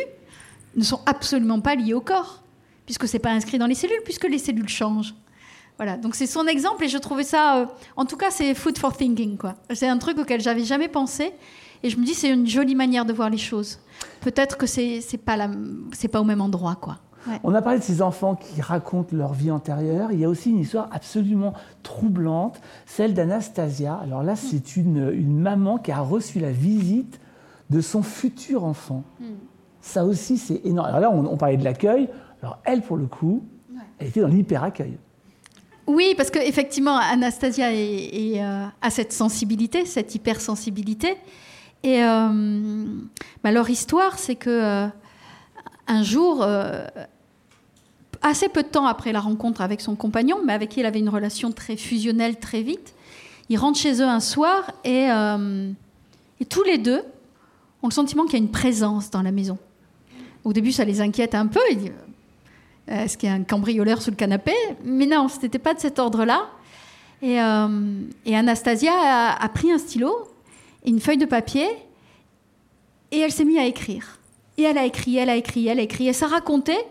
S2: ne sont absolument pas liées au corps puisque c'est pas inscrit dans les cellules, puisque les cellules changent. Voilà, donc c'est son exemple et je trouvais ça, euh, en tout cas, c'est food for thinking, quoi. C'est un truc auquel j'avais jamais pensé et je me dis c'est une jolie manière de voir les choses. Peut-être que c'est pas pas au même endroit, quoi.
S1: On a parlé de ces enfants qui racontent leur vie antérieure. Il y a aussi une histoire absolument troublante, celle d'Anastasia. Alors là, c'est une, une maman qui a reçu la visite de son futur enfant. Hmm. Ça aussi, c'est énorme. Alors là, on, parlait de l'accueil. Alors elle, pour le coup, elle était dans l'hyper-accueil.
S2: Oui, parce qu'effectivement, Anastasia euh, a cette sensibilité, cette hypersensibilité. Et euh, bah, leur histoire, c'est que euh, un jour, assez peu de temps après la rencontre avec son compagnon, mais avec qui elle avait une relation très fusionnelle très vite, ils rentrent chez eux un soir et, et tous les deux ont le sentiment qu'il y a une présence dans la maison. Au début, ça les inquiète un peu. Euh, Est-ce qu'il y a un cambrioleur sous le canapé? Mais non, ce n'était pas de cet ordre-là. Et, euh, Anastasia a, pris un stylo et une feuille de papier et elle s'est mise à écrire. Et elle a écrit, elle a écrit, elle a écrit. Et ça racontait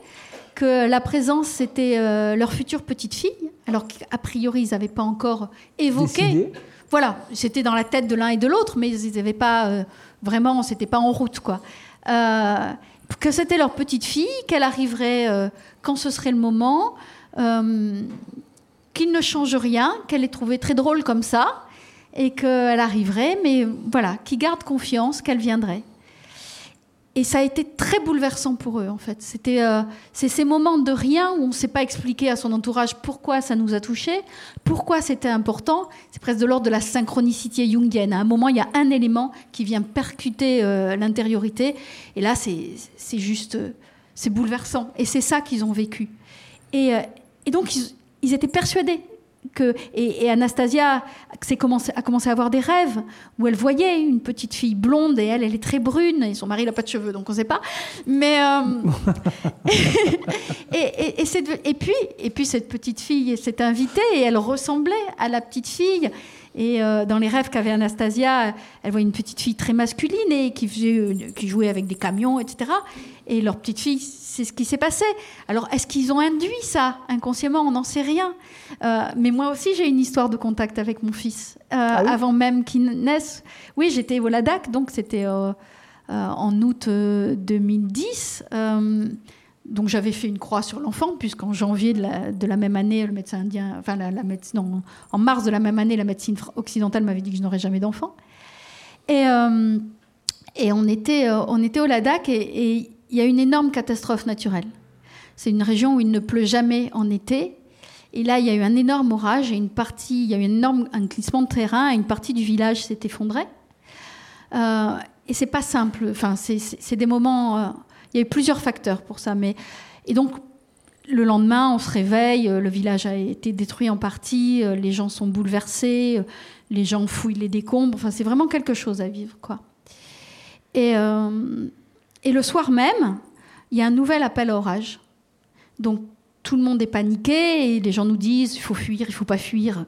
S2: que la présence, c'était euh, leur future petite fille, alors qu'a priori, ils n'avaient pas encore évoqué. Voilà, c'était dans la tête de l'un et de l'autre, mais ils n'avaient pas vraiment, c'était pas en route, quoi que c'était leur petite fille, qu'elle arriverait euh, quand ce serait le moment, euh, qu'il ne change rien, qu'elle est trouvée très drôle comme ça, et qu'elle arriverait, mais voilà, qui garde confiance qu'elle viendrait. Et ça a été très bouleversant pour eux, en fait. C'était euh, c'est ces moments de rien où on ne sait pas expliquer à son entourage pourquoi ça nous a touchés, pourquoi c'était important. C'est presque de l'ordre de la synchronicité jungienne. À un moment, il y a un élément qui vient percuter euh, l'intériorité. Et là, c'est juste... Euh, c'est bouleversant. Et c'est ça qu'ils ont vécu. Et, donc, ils étaient persuadés et, Anastasia a commencé à avoir des rêves où elle voyait une petite fille blonde et elle, elle est très brune et son mari n'a pas de cheveux, donc on ne sait pas. Mais euh, et, puis, et puis cette petite fille s'est invitée et elle ressemblait à la petite fille. Et euh, dans les rêves qu'avait Anastasia, elle voit une petite fille très masculine et qui jouait avec des camions, etc. Et leur petite fille c'est ce qui s'est passé. Alors, est-ce qu'ils ont induit ça inconsciemment? On n'en sait rien. Euh, mais moi aussi, j'ai une histoire de contact avec mon fils. Euh, ah avant même qu'il naisse. Oui, j'étais au LADAC, donc c'était euh, en août 2010. donc j'avais fait une croix sur l'enfant, puisqu'en janvier de la, même année, le médecin indien, enfin la, médecine, non, en mars de la même année, la médecine occidentale m'avait dit que je n'aurais jamais d'enfant. Et, et on, était, on était au LADAC et, et il y a une énorme catastrophe naturelle. C'est une région où il ne pleut jamais en été. Et là, il y a eu un énorme orage et une partie, il y a eu un énorme glissement de terrain et une partie du village s'est effondrée. Euh, et c'est pas simple. Enfin, c'est des moments. Euh, il y a eu plusieurs facteurs pour ça. Mais et donc le lendemain, on se réveille, euh, le village a été détruit en partie, les gens sont bouleversés, les gens fouillent les décombres. Enfin, c'est vraiment quelque chose à vivre, quoi. Et et le soir même, il y a un nouvel appel à orage. Donc tout le monde est paniqué et les gens nous disent il faut fuir, il faut pas fuir.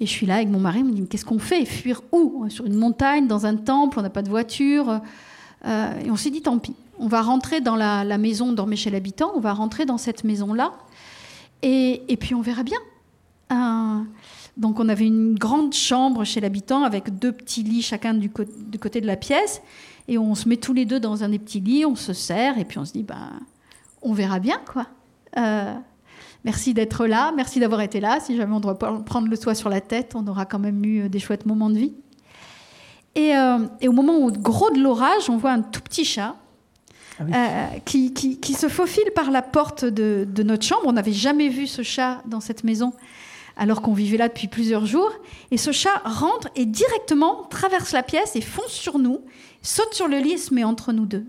S2: Et je suis là avec mon mari, on me dit qu'est-ce qu'on fait? Fuir où? Sur une montagne, dans un temple, on n'a pas de voiture. Euh, et on s'est dit tant pis, on va rentrer dans la, maison, on dormait chez l'habitant, on va rentrer dans cette maison-là. Et, puis on verra bien. Donc on avait une grande chambre chez l'habitant avec deux petits lits chacun du côté de la pièce. Et on se met tous les deux dans un des petits lits, on se serre, et puis on se dit, ben, on verra bien, quoi. Euh, merci d'être là, merci d'avoir été là. Si jamais on doit prendre le toit sur la tête, on aura quand même eu euh, des chouettes moments de vie. Et, euh, au moment où, gros de l'orage, on voit un tout petit chat ah qui, qui, se faufile par la porte de, de notre chambre. On n'avait jamais vu ce chat dans cette maison alors qu'on vivait là depuis plusieurs jours. Et ce chat rentre et directement traverse la pièce et fonce sur nous saute sur le lit et se met entre nous deux.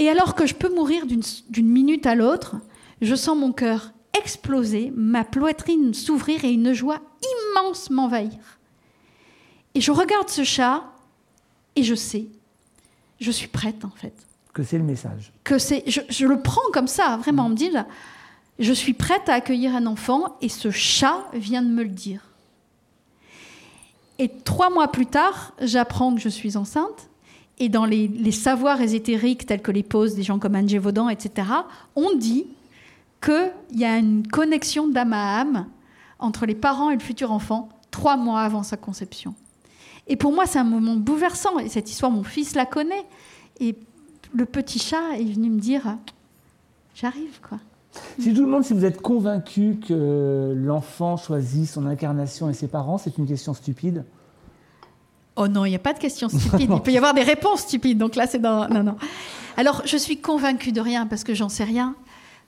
S2: Et alors que je peux mourir d'une minute à l'autre, je sens mon cœur exploser, ma poitrine s'ouvrir et une joie immense m'envahir. Et je regarde ce chat et je sais, je suis prête en fait.
S1: Que c'est le message.
S2: Que c'est, je, le prends comme ça, vraiment, on me dit, je suis prête à accueillir un enfant et ce chat vient de me le dire. Et trois mois plus tard, j'apprends que je suis enceinte. Et dans les, savoirs ésotériques tels que les poses des gens comme Anne Vaudan, etc., on dit qu'il y a une connexion d'âme à âme entre les parents et le futur enfant trois mois avant sa conception. Et pour moi, c'est un moment bouleversant. Et cette histoire, mon fils la connaît. Et le petit chat est venu me dire J'arrive, quoi.
S1: Si tout le monde, si vous êtes convaincu que l'enfant choisit son incarnation et ses parents, c'est une question stupide
S2: Oh non, il n'y a pas de questions stupides. il peut y avoir des réponses stupides. Donc là, c'est dans. Non, non. Alors, je suis convaincue de rien parce que j'en sais rien.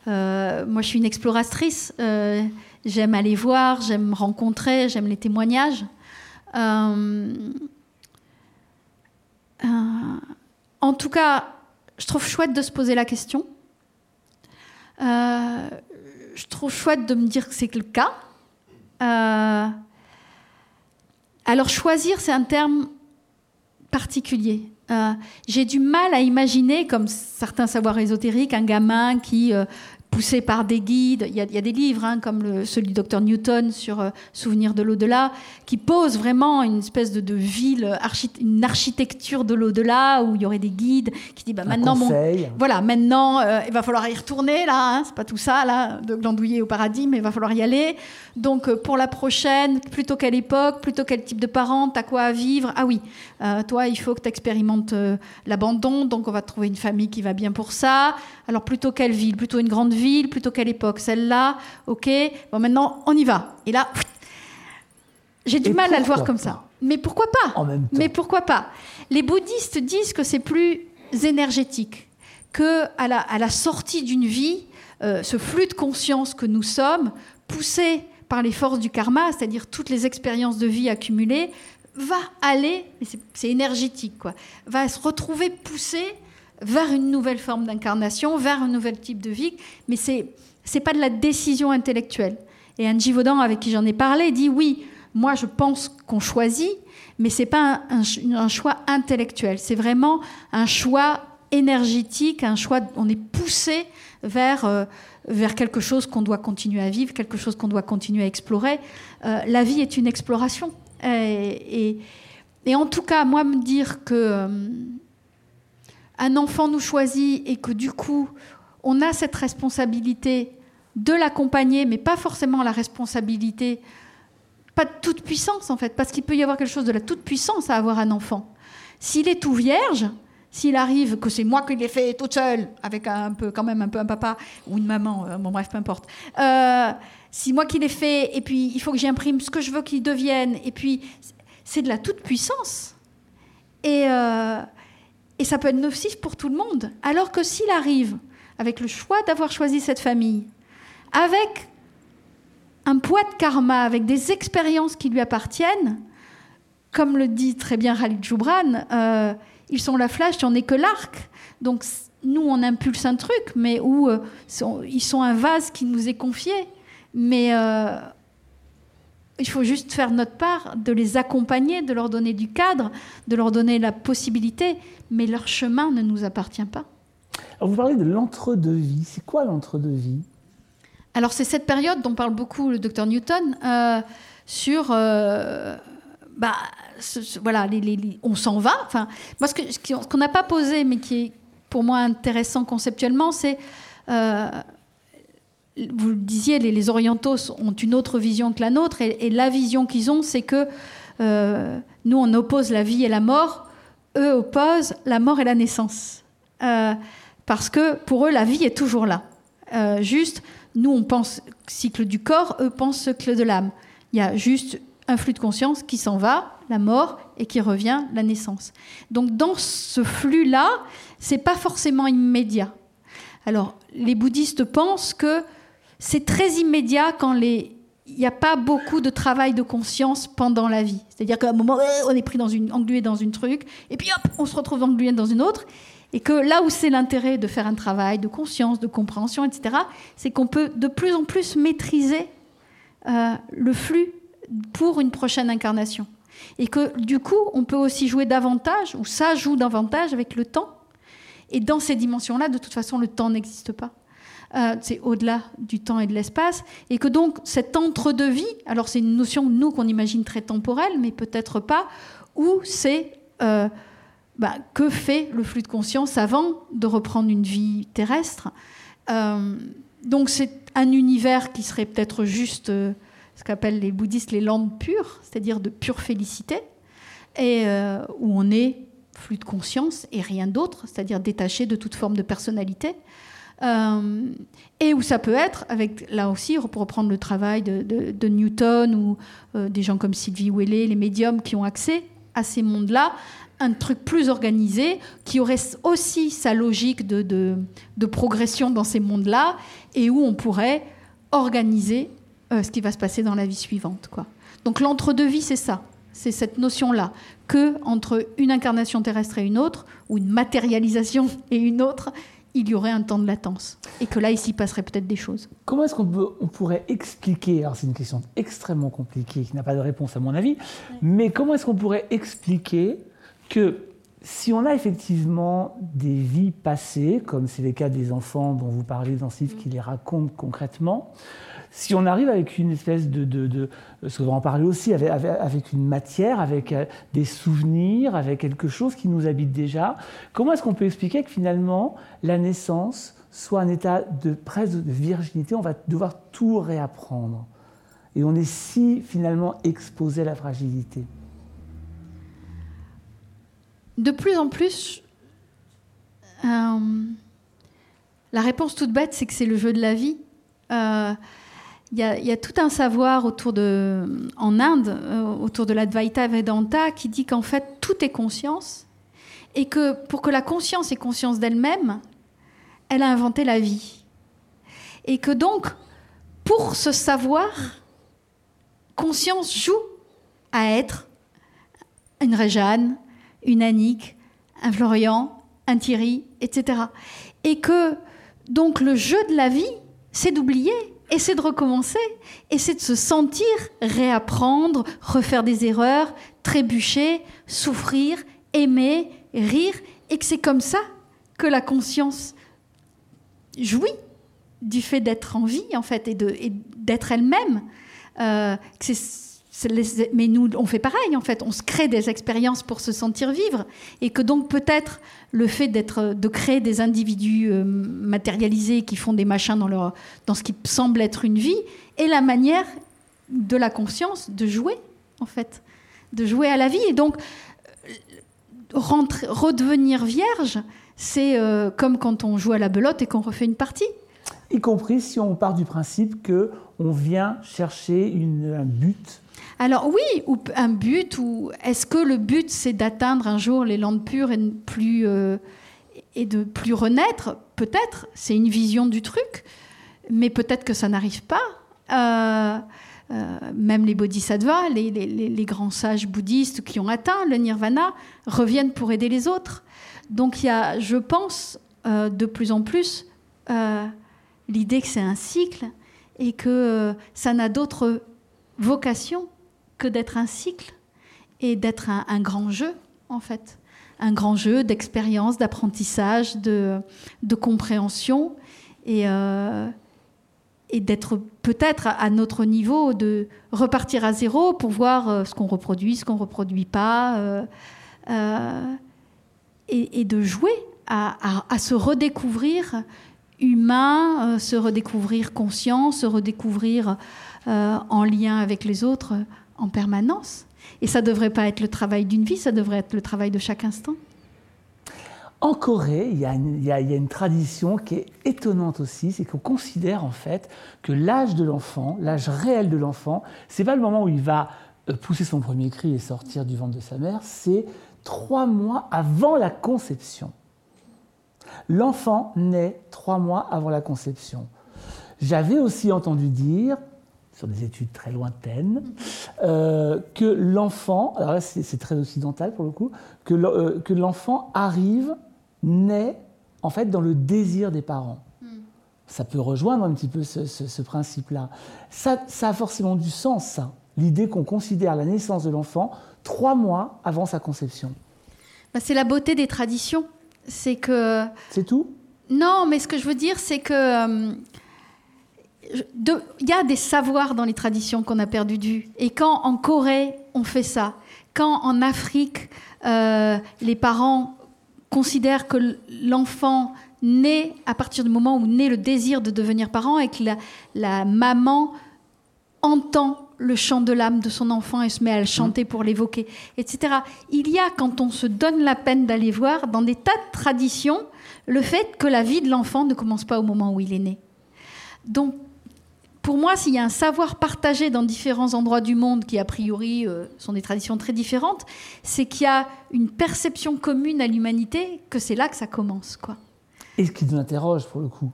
S2: Euh, moi, je suis une exploratrice. Euh, j'aime aller voir, j'aime rencontrer, j'aime les témoignages. Euh, en tout cas, je trouve chouette de se poser la question. Je trouve chouette de me dire que c'est le cas. alors, choisir, c'est un terme particulier. Euh, j'ai du mal à imaginer, comme certains savoirs ésotériques, un gamin qui euh, poussé par des guides. Il y a, des livres, hein, comme le, celui du docteur Newton sur euh, Souvenir de l'au-delà, qui pose vraiment une espèce de, ville, une architecture de l'au-delà, où il y aurait des guides qui disent bah, maintenant, voilà, maintenant, euh, il va falloir y retourner, là, hein, c'est pas tout ça, là, de glandouiller au paradis, mais il va falloir y aller. Donc, euh, pour la prochaine, plutôt quelle époque, plutôt quel type de parents, t'as quoi à vivre? Ah oui, toi, il faut que tu expérimentes l'abandon, donc on va trouver une famille qui va bien pour ça. Alors, plutôt quelle ville? Plutôt une grande ville? Plutôt qu'à l'époque. Celle-là, ok, bon maintenant on y va. Et là, j'ai du mal à le voir comme ça. Mais pourquoi pas? Mais pourquoi pas? Les bouddhistes disent que c'est plus énergétique, que à la, à la sortie d'une vie, euh, ce flux de conscience que nous sommes, poussé par les forces du karma, c'est-à-dire toutes les expériences de vie accumulées, va aller, c'est énergétique, quoi, va se retrouver poussé vers une nouvelle forme d'incarnation, vers un nouvel type de vie, mais c'est n'est pas de la décision intellectuelle. Et Angie Vaudan, avec qui j'en ai parlé, dit oui, moi je pense qu'on choisit, mais c'est pas un, choix intellectuel, c'est vraiment un choix énergétique, un choix, on est poussé vers, euh, vers quelque chose qu'on doit continuer à vivre, quelque chose qu'on doit continuer à explorer. Euh, la vie est une exploration. Et, et, en tout cas, moi, me dire que... Euh, un enfant nous choisit et que du coup, on a cette responsabilité de l'accompagner, mais pas forcément la responsabilité, pas de toute puissance en fait, parce qu'il peut y avoir quelque chose de la toute puissance à avoir un enfant. S'il est tout vierge, s'il arrive que c'est moi qui l'ai fait toute seule, avec un peu, quand même un peu un papa ou une maman, euh, bon bref, peu importe. Euh, si moi qui l'ai fait, et puis il faut que j'imprime ce que je veux qu'il devienne, et puis c'est de la toute puissance. Et euh, et ça peut être nocif pour tout le monde. Alors que s'il arrive, avec le choix d'avoir choisi cette famille, avec un poids de karma, avec des expériences qui lui appartiennent, comme le dit très bien Khalid Joubran, euh, ils sont la flèche, tu n'en que l'arc. Donc nous, on impulse un truc, mais où euh, ils sont un vase qui nous est confié. Mais euh, il faut juste faire notre part, de les accompagner, de leur donner du cadre, de leur donner la possibilité, mais leur chemin ne nous appartient pas.
S1: vous parlez de l'entre-deux-vie. C'est quoi l'entre-deux-vie
S2: Alors c'est cette période dont parle beaucoup le docteur Newton euh, sur... Euh, bah, voilà, on s'en va. Enfin, moi, ce qu'on n'a pas posé, mais qui est pour moi intéressant conceptuellement, c'est euh, vous le disiez, les, orientaux ont une autre vision que la nôtre, et, la vision qu'ils ont, c'est que euh, nous, on oppose la vie et la mort, eux opposent la mort et la naissance. Euh, parce que pour eux, la vie est toujours là. Euh, juste, nous, on pense cycle du corps, eux pensent cycle de l'âme. Il y a juste un flux de conscience qui s'en va, la mort, et qui revient, la naissance. Donc dans ce flux-là, c'est pas forcément immédiat. Alors, les bouddhistes pensent que c'est très immédiat quand il n'y a pas beaucoup de travail de conscience pendant la vie. C'est-à-dire qu'à un moment, on est pris dans une, englué dans une truc, et puis hop, on se retrouve englué dans une autre. Et que là où c'est l'intérêt de faire un travail de conscience, de compréhension, etc., c'est qu'on peut de plus en plus maîtriser euh, le flux pour une prochaine incarnation. Et que du coup, on peut aussi jouer davantage, ou ça joue davantage avec le temps. Et dans ces dimensions-là, de toute façon, le temps n'existe pas. Euh, c'est au-delà du temps et de l'espace, et que donc cet entre-deux-vie, alors c'est une notion, nous, qu'on imagine très temporelle, mais peut-être pas, où c'est euh, bah, que fait le flux de conscience avant de reprendre une vie terrestre. Euh, donc c'est un univers qui serait peut-être juste ce qu'appellent les bouddhistes les landes pures, c'est-à-dire de pure félicité, et où on est flux de conscience et rien d'autre, c'est-à-dire détaché de toute forme de personnalité. Euh, et où ça peut être, avec là aussi, pour reprendre le travail de, Newton ou euh, des gens comme Sylvie Ouellet, les médiums qui ont accès à ces mondes-là un truc plus organisé, qui aurait aussi sa logique de, de, progression dans ces mondes-là, et où on pourrait organiser euh, ce qui va se passer dans la vie suivante. Quoi. Donc l'entre-deux-vie, c'est ça, c'est cette notion-là, que entre une incarnation terrestre et une autre, ou une matérialisation et une autre, il y aurait un temps de latence. Et que là, ici, passerait peut-être des choses.
S1: Comment est-ce qu'on on pourrait expliquer, alors c'est une question extrêmement compliquée, qui n'a pas de réponse à mon avis, mais comment est-ce qu'on pourrait expliquer que si on a effectivement des vies passées, comme c'est le cas des enfants dont vous parlez dans ce livre qui les racontent concrètement, si on arrive avec une espèce de, de, de ce que vous en parlez aussi, avec, avec, une matière, avec euh, des souvenirs, avec quelque chose qui nous habite déjà, comment est-ce qu'on peut expliquer que finalement la naissance soit un état de presque de virginité, on va devoir tout réapprendre. Et on est si finalement exposé à la fragilité.
S2: De plus en plus, euh, la réponse toute bête, c'est que c'est le jeu de la vie. Euh, il y, a tout un savoir autour de, en Inde, euh, autour de l'Advaita Vedanta, qui dit qu'en fait, tout est conscience, et que pour que la conscience ait conscience d'elle-même, elle a inventé la vie. Et que donc, pour ce savoir, conscience joue à être une Réjeanne, une Annick, un Florian, un Thierry, etc. Et que donc le jeu de la vie, c'est d'oublier et de recommencer et de se sentir réapprendre, refaire des erreurs, trébucher, souffrir, aimer, rire et que c'est comme ça que la conscience jouit du fait d'être en vie en fait et d'être elle-même. Euh, mais nous, on fait pareil, en fait. On se crée des expériences pour se sentir vivre. Et que donc, peut-être, le fait d'être, de créer des individus euh, matérialisés qui font des machins dans, leur, dans ce qui semble être une vie est la manière de la conscience de jouer, en fait. De jouer à la vie. Et donc, rentrer, redevenir vierge, c'est euh, comme quand on joue à la belote et qu'on refait une partie.
S1: Y compris si on part du principe que on vient chercher un but
S2: alors oui, ou un but, ou est-ce que le but c'est d'atteindre un jour les landes pures euh, et de plus renaître? Peut-être, c'est une vision du truc, mais peut-être que ça n'arrive pas. Euh, euh, même les bodhisattvas, les, les, grands sages bouddhistes qui ont atteint le nirvana, reviennent pour aider les autres. Donc il y a, je pense, de plus en plus l'idée que c'est un cycle et que ça n'a d'autre vocation que d'être un cycle et d'être un, grand jeu, en fait. Un grand jeu d'expérience, d'apprentissage, de, compréhension et, euh, et d'être peut-être à, notre niveau, de repartir à zéro pour voir euh, ce qu'on reproduit, ce qu'on ne reproduit pas, euh, et, de jouer à, se redécouvrir humain, se redécouvrir conscient, se redécouvrir en lien avec les autres en permanence. Et ça devrait pas être le travail d'une vie, ça devrait être le travail de chaque instant.
S1: En Corée, il y, a une, tradition qui est étonnante aussi, c'est qu'on considère en fait que l'âge de l'enfant, l'âge réel de l'enfant, c'est pas le moment où il va euh, pousser son premier cri et sortir du ventre de sa mère, c'est trois mois avant la conception. L'enfant naît trois mois avant la conception. J'avais aussi entendu dire sur des études très lointaines, euh, que l'enfant, alors là c'est très occidental pour le coup, que euh, l'enfant arrive, naît en fait dans le désir des parents. Hmm. Ça peut rejoindre un petit peu ce, principe-là. Ça, ça, a forcément du sens, ça, l'idée qu'on considère la naissance de l'enfant trois mois avant sa conception.
S2: Bah, c'est la beauté des traditions. C'est que.
S1: C'est tout?
S2: Non, mais ce que je veux dire, c'est que. Euh, il y a des savoirs dans les traditions qu'on a perdu de vue. Et quand en Corée, on fait ça, quand en Afrique, euh, les parents considèrent que l'enfant naît à partir du moment où naît le désir de devenir parent et que la, maman entend le chant de l'âme de son enfant et se met à le chanter pour l'évoquer, etc. Il y a, quand on se donne la peine d'aller voir, dans des tas de traditions, le fait que la vie de l'enfant ne commence pas au moment où il est né. Donc, pour moi, s'il y a un savoir partagé dans différents endroits du monde qui, a priori, euh, sont des traditions très différentes, c'est qu'il y a une perception commune à l'humanité que c'est là que ça commence. Quoi.
S1: Et ce qui nous interroge, pour le coup.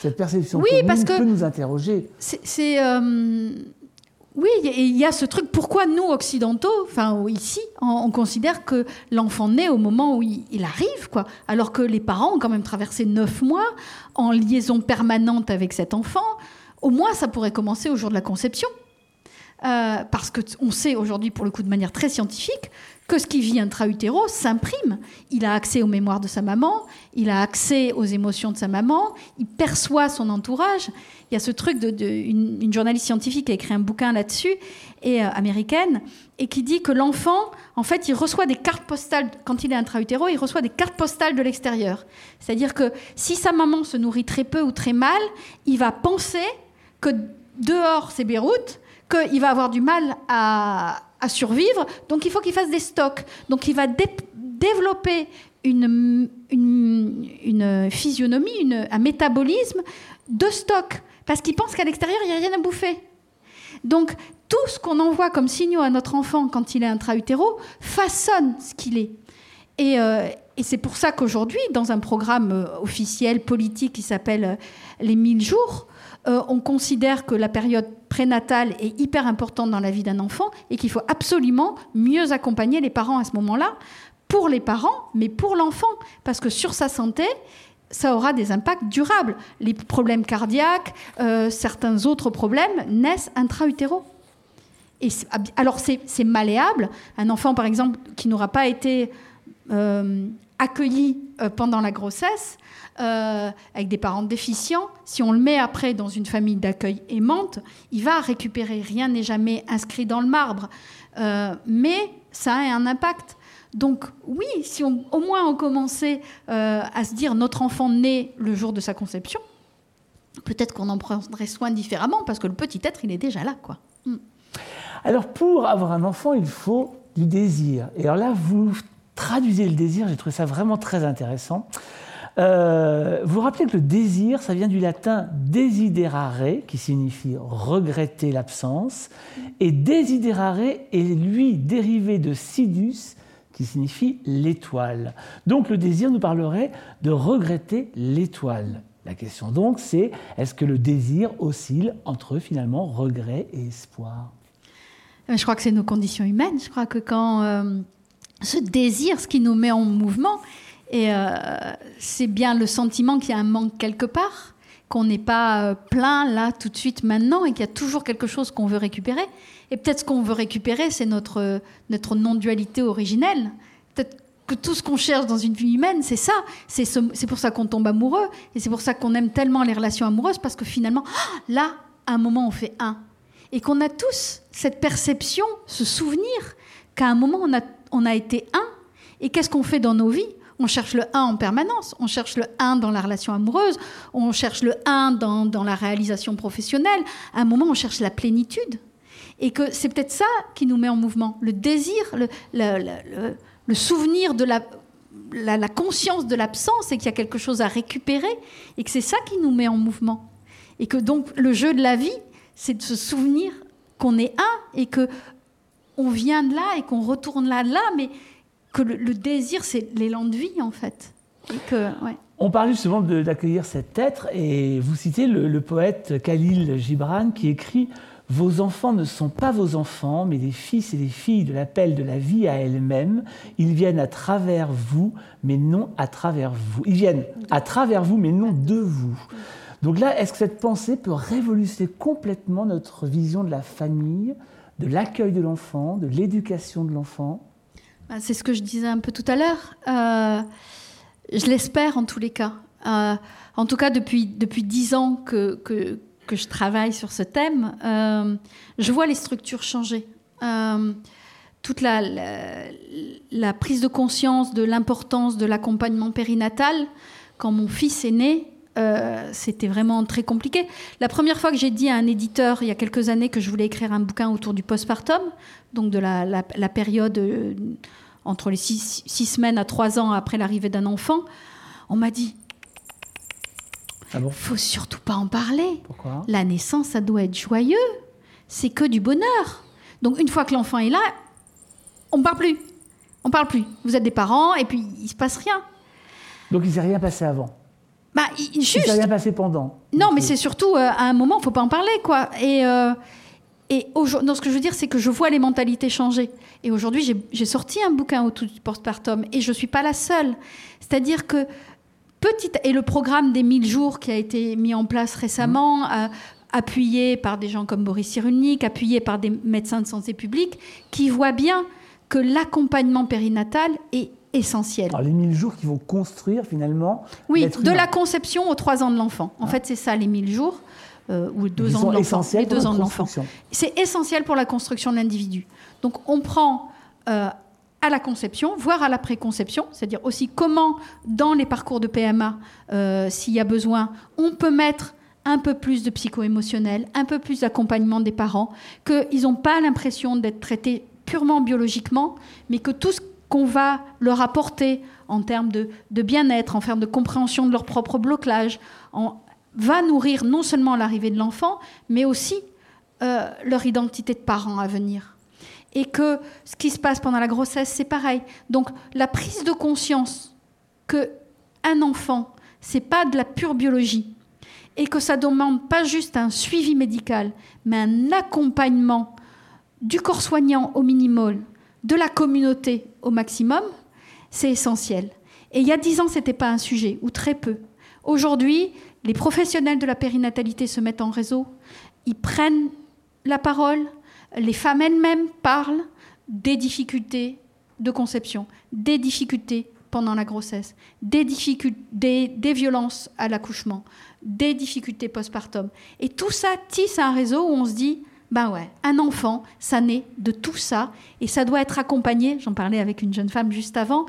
S1: Cette perception commune parce que peut nous interroger.
S2: C'est. Euh, oui, il y a ce truc. Pourquoi nous, occidentaux, enfin ici, on, considère que l'enfant naît au moment où il, arrive, quoi, alors que les parents ont quand même traversé neuf mois en liaison permanente avec cet enfant. Au moins, ça pourrait commencer au jour de la conception. Euh, parce qu'on sait aujourd'hui, pour le coup, de manière très scientifique, que ce qui vit intra-utéro s'imprime. Il a accès aux mémoires de sa maman, il a accès aux émotions de sa maman, il perçoit son entourage. Il y a ce truc de, journaliste scientifique qui a écrit un bouquin là-dessus, et euh, américaine, et qui dit que l'enfant, en fait, il reçoit des cartes postales quand il est intra-utéro, il reçoit des cartes postales de l'extérieur. C'est-à-dire que si sa maman se nourrit très peu ou très mal, il va penser que dehors c'est Beyrouth, qu'il va avoir du mal à, survivre, donc il faut qu'il fasse des stocks. Donc il va développer une, physionomie, un métabolisme de stock, parce qu'il pense qu'à l'extérieur, il n'y a rien à bouffer. Donc tout ce qu'on envoie comme signaux à notre enfant quand il est intra-utéro façonne ce qu'il est. Et, euh, et c'est pour ça qu'aujourd'hui, dans un programme euh, officiel politique qui s'appelle euh, Les 1000 jours, euh, on considère que la période prénatale est hyper importante dans la vie d'un enfant et qu'il faut absolument mieux accompagner les parents à ce moment-là, pour les parents, mais pour l'enfant, parce que sur sa santé, ça aura des impacts durables. Les problèmes cardiaques, euh, certains autres problèmes naissent intra-utéro. alors c'est malléable. Un enfant, par exemple, qui n'aura pas été euh, accueilli pendant la grossesse, euh, avec des parents déficients, si on le met après dans une famille d'accueil aimante, il va récupérer. Rien n'est jamais inscrit dans le marbre. Euh, mais ça a un impact. Donc oui, si on, au moins on commençait euh, à se dire notre enfant naît le jour de sa conception, peut-être qu'on en prendrait soin différemment parce que le petit être, il est déjà là. quoi. Hmm.
S1: Alors pour avoir un enfant, il faut du désir. Et alors là, vous traduisez le désir, j'ai trouvé ça vraiment très intéressant. Euh, vous vous rappelez que le désir, ça vient du latin desiderare, qui signifie regretter l'absence, et desiderare est lui dérivé de sidus, qui signifie l'étoile. Donc le désir nous parlerait de regretter l'étoile. La question donc, c'est est-ce que le désir oscille entre finalement regret et espoir?
S2: Je crois que c'est nos conditions humaines. Je crois que quand euh, ce désir, ce qui nous met en mouvement, et euh, c'est bien le sentiment qu'il y a un manque quelque part, qu'on n'est pas euh, plein là tout de suite maintenant et qu'il y a toujours quelque chose qu'on veut récupérer. Et peut-être ce qu'on veut récupérer, c'est notre, notre non-dualité originelle. Peut-être que tout ce qu'on cherche dans une vie humaine, c'est ça. C'est ce, pour ça qu'on tombe amoureux et c'est pour ça qu'on aime tellement les relations amoureuses parce que finalement, ah, là, à un moment, on fait un. Et qu'on a tous cette perception, ce souvenir qu'à un moment, on a, on a été un. Et qu'est-ce qu'on fait dans nos vies? On cherche le 1 en permanence. On cherche le 1 dans la relation amoureuse, on cherche le 1 dans, la réalisation professionnelle. À un moment, on cherche la plénitude. Et que c'est peut-être ça qui nous met en mouvement. Le désir, le, souvenir de la, la, conscience de l'absence et qu'il y a quelque chose à récupérer. Et que c'est ça qui nous met en mouvement. Et que donc le jeu de la vie, c'est de se souvenir qu'on est un et que on vient de là et qu'on retourne là, là, mais que le, désir, c'est l'élan de vie, en fait.
S1: On parle justement d'accueillir cet être, et vous citez le, poète Khalil Gibran qui écrit Vos enfants ne sont pas vos enfants, mais des fils et des filles de l'appel de la vie à elle-même. Ils viennent à travers vous, mais non à travers vous. Ils viennent à travers vous, mais non de vous. Donc là, est-ce que cette pensée peut révolutionner complètement notre vision de la famille, de l'accueil de l'enfant, de l'éducation de l'enfant
S2: bah, c'est ce que je disais un peu tout à l'heure. Euh, je l'espère en tous les cas. Euh, en tout cas, depuis depuis dix ans que, que, je travaille sur ce thème, euh, je vois les structures changer. toute la, la, prise de conscience de l'importance de l'accompagnement périnatal. Quand mon fils est né, c'était vraiment très compliqué. La première fois que j'ai dit à un éditeur, il y a quelques années, que je voulais écrire un bouquin autour du postpartum, donc de la, la période entre les six, semaines à trois ans après l'arrivée d'un enfant, on m'a dit
S1: Ah bon?
S2: faut surtout pas en parler.
S1: Pourquoi?
S2: La naissance, ça doit être joyeux. C'est que du bonheur. Donc une fois que l'enfant est là, on parle plus. On parle plus. Vous êtes des parents et puis il se passe rien.
S1: Donc il s'est rien passé avant.
S2: Bah, il-
S1: Il
S2: juste.
S1: rien passé pendant.
S2: Non, mais
S1: euh,
S2: c'est surtout euh, à un moment, faut pas en parler, quoi. Et, euh, et aujourd'hui, non, ce que je veux dire, c'est que je vois les mentalités changer. Et aujourd'hui, j'ai- sorti un bouquin autour du postpartum, et je suis pas la seule. C'est-à-dire que petit et le programme des 1000 jours qui a été mis en place récemment, euh, appuyé par des gens comme Boris Cyrulnik, appuyé par des médecins de santé publique, qui voient bien que l'accompagnement périnatal est essentiel.
S1: alors, les 1000 jours qui vont construire finalement.
S2: Oui, de
S1: humain.
S2: la conception aux 3 ans de l'enfant. En fait, c'est ça, les 1000 jours, euh, ou 2
S1: Ils
S2: ans de l'enfant. Les
S1: pour
S2: 2
S1: la
S2: ans de l'enfant.
S1: construction.
S2: C'est essentiel pour la construction de l'individu. Donc, on prend euh, à la conception, voire à la préconception, c'est-à-dire aussi comment, dans les parcours de PMA, euh, s'il y a besoin, on peut mettre un peu plus de psycho-émotionnel, un peu plus d'accompagnement des parents, qu'ils n'ont pas l'impression d'être traités purement biologiquement, mais que tout ce qu'on va leur apporter en termes de, bien-être, en termes de compréhension de leur propre blocage, va nourrir non seulement l'arrivée de l'enfant, mais aussi euh, leur identité de parents à venir. Et que ce qui se passe pendant la grossesse, c'est pareil. Donc la prise de conscience que un enfant, c'est pas de la pure biologie, et que ça demande pas juste un suivi médical, mais un accompagnement du corps soignant au minimum, de la communauté au maximum, c'est essentiel. Et il y a dix ans, c'était pas un sujet, ou très peu. Aujourd'hui, les professionnels de la périnatalité se mettent en réseau, ils prennent la parole, les femmes elles-mêmes parlent des difficultés de conception, des difficultés pendant la grossesse, des, difficult- des, des violences à l'accouchement, des difficultés postpartum. Et tout ça tisse un réseau où on se dit, ben ouais, un enfant, ça naît de tout ça, et ça doit être accompagné, j'en parlais avec une jeune femme juste avant,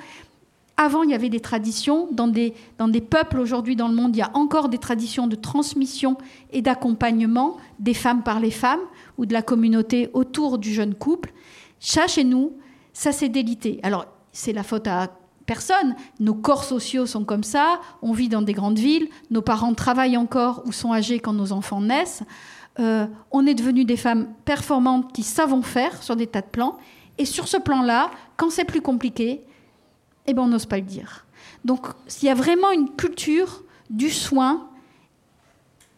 S2: avant, il y avait des traditions. Dans des, dans des peuples aujourd'hui dans le monde, il y a encore des traditions de transmission et d'accompagnement des femmes par les femmes ou de la communauté autour du jeune couple. Ça, chez nous, ça s'est délité. Alors, c'est la faute à personne. Nos corps sociaux sont comme ça. On vit dans des grandes villes. Nos parents travaillent encore ou sont âgés quand nos enfants naissent. Euh, on est devenus des femmes performantes qui savons faire sur des tas de plans. Et sur ce plan-là, quand c'est plus compliqué, eh ben, on n'ose pas le dire. Donc, il y a vraiment une culture du soin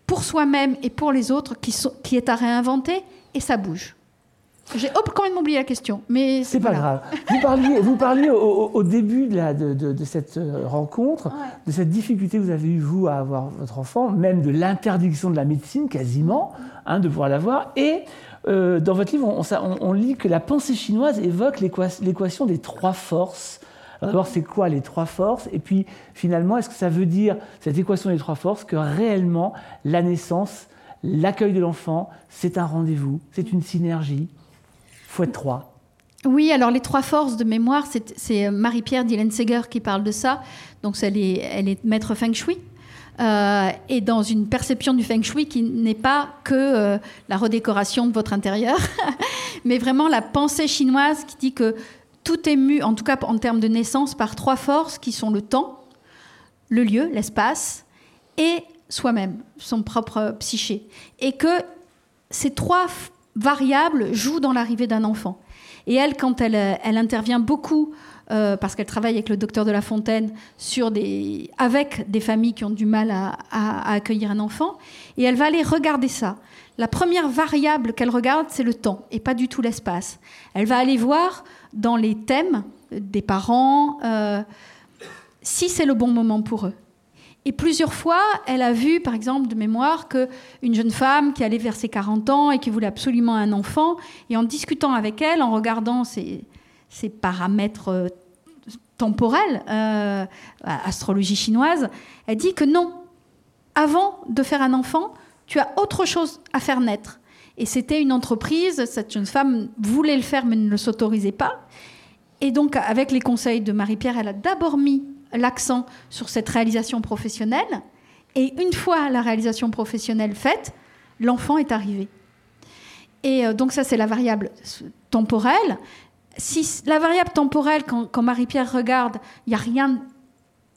S2: pour soi-même et pour les autres qui est à réinventer, et ça bouge. J'ai hop, complètement oublié la question, mais
S1: C'est pas
S2: voilà.
S1: grave. Vous parliez, vous parliez au, début de, la- de- de- de cette euh, rencontre,
S2: Ouais.
S1: de cette difficulté que vous avez eu, vous, à avoir votre enfant, même de l'interdiction de la médecine, quasiment, hein, de pouvoir l'avoir. Et euh, dans votre livre, on, on- lit que la pensée chinoise évoque l'équa- l'équation des trois forces. Alors d'abord, c'est quoi les trois forces? Et puis, finalement, est-ce que ça veut dire, cette équation des trois forces, que réellement, la naissance, l'accueil de l'enfant, c'est un rendez-vous, c'est une synergie?
S2: Oui, alors les trois forces de mémoire, c'est Marie-Pierre Dillenseger qui parle de ça. Donc elle est, maître feng shui. euh, et dans une perception du feng shui qui n'est pas que euh, la redécoration de votre intérieur, mais vraiment la pensée chinoise qui dit que tout est mu, en tout cas en termes de naissance, par trois forces qui sont le temps, le lieu, l'espace, et soi-même, son propre psyché. Et que ces trois variables jouent dans l'arrivée d'un enfant. Et elle, quand elle, elle intervient beaucoup, euh, parce qu'elle travaille avec le docteur de La Fontaine, sur des, avec des familles qui ont du mal à accueillir un enfant, et elle va aller regarder ça. La première variable qu'elle regarde, c'est le temps, et pas du tout l'espace. Elle va aller voir dans les thèmes des parents euh, si c'est le bon moment pour eux. Et plusieurs fois, elle a vu, par exemple, de mémoire, qu'une jeune femme qui allait vers ses 40 ans et qui voulait absolument un enfant, et en discutant avec elle, en regardant ses, paramètres euh, temporels, euh, astrologie chinoise, elle dit que non, avant de faire un enfant, tu as autre chose à faire naître. Et c'était une entreprise, cette jeune femme voulait le faire mais ne s'autorisait pas. Et donc, avec les conseils de Marie-Pierre, elle a d'abord mis l'accent sur cette réalisation professionnelle. Et une fois la réalisation professionnelle faite, l'enfant est arrivé. Et euh, donc ça, c'est la variable temporelle. Si la variable temporelle, quand, Marie-Pierre regarde, il n'y a rien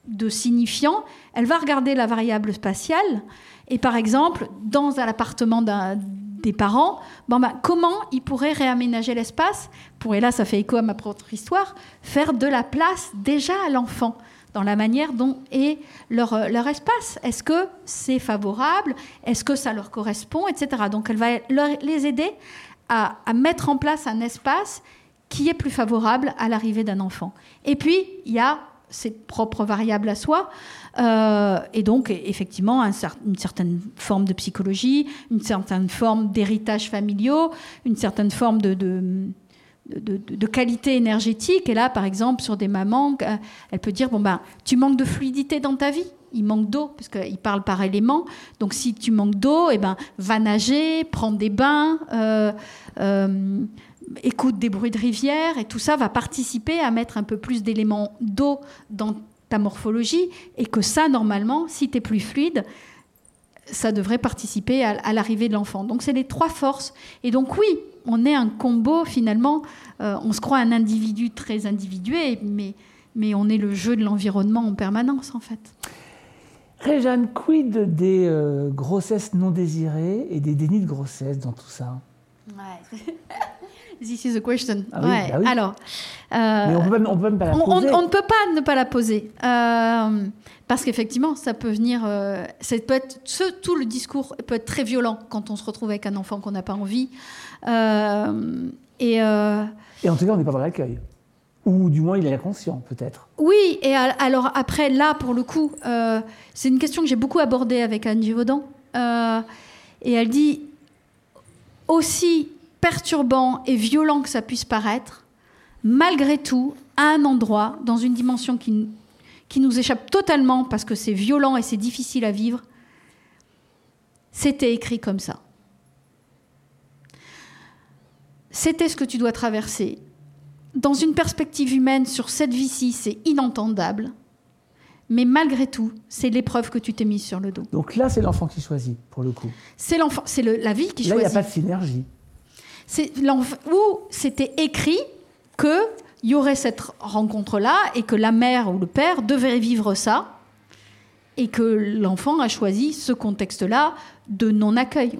S2: de signifiants, elle va regarder la variable spatiale et par exemple, dans un appartement des parents, ben, comment ils pourraient réaménager l'espace? Pour, et là ça fait écho à ma propre histoire, faire de la place déjà à l'enfant dans la manière dont est leur, euh, leur espace. Est-ce que c'est favorable? Est-ce que ça leur correspond? Etc. Donc elle va les aider à, à mettre en place un espace qui est plus favorable à l'arrivée d'un enfant. Et puis, il y a ses propres variables à soi. Euh, et donc, effectivement, une certaine forme de psychologie, une certaine forme d'héritage familiaux, une certaine forme de, de, qualité énergétique. Et là, par exemple, sur des mamans, euh, elle peut dire, bon, ben, tu manques de fluidité dans ta vie. Il manque d'eau, parce qu'il parle par éléments. Donc, si tu manques d'eau, eh ben, va nager, prends des bains. Euh, écoute des bruits de rivière et tout ça va participer à mettre un peu plus d'éléments d'eau dans ta morphologie et que ça, normalement, si tu es plus fluide, ça devrait participer à, l'arrivée de l'enfant. Donc c'est les trois forces. Et donc oui, on est un combo finalement, euh, on se croit un individu très individué, mais, mais on est le jeu de l'environnement en permanence en fait.
S1: Réjeanne, quid des euh, grossesses non désirées et des dénis de grossesse dans tout ça?
S2: Ouais. This is a question.
S1: Ah ouais.
S2: Bah Alors,
S1: euh, Mais on peut, on peut même pas la poser.
S2: On, ne peut pas ne pas la poser. Euh, parce qu'effectivement, ça peut venir. Euh, ça peut être, ce, tout le discours peut être très violent quand on se retrouve avec un enfant qu'on n'a pas envie. Et, et
S1: en tout cas, on n'est pas dans l'accueil. Ou du moins, il est conscient, peut-être.
S2: Oui, et alors après, là, pour le coup, c'est une question que j'ai beaucoup abordée avec Anne Givaudan. et elle dit aussi perturbant et violent que ça puisse paraître, malgré tout, à un endroit, dans une dimension qui, qui nous échappe totalement parce que c'est violent et c'est difficile à vivre, c'était écrit comme ça. C'était ce que tu dois traverser. Dans une perspective humaine, sur cette vie-ci, c'est inentendable. Mais malgré tout, c'est l'épreuve que tu t'es mise sur le dos.
S1: Donc là, c'est l'enfant qui choisit, pour le coup.
S2: C'est l'enfant, c'est la vie qui choisit.
S1: Là, il n'y a pas de synergie
S2: où c'était écrit qu'il y aurait cette rencontre-là et que la mère ou le père devait vivre ça et que l'enfant a choisi ce contexte-là de non-accueil.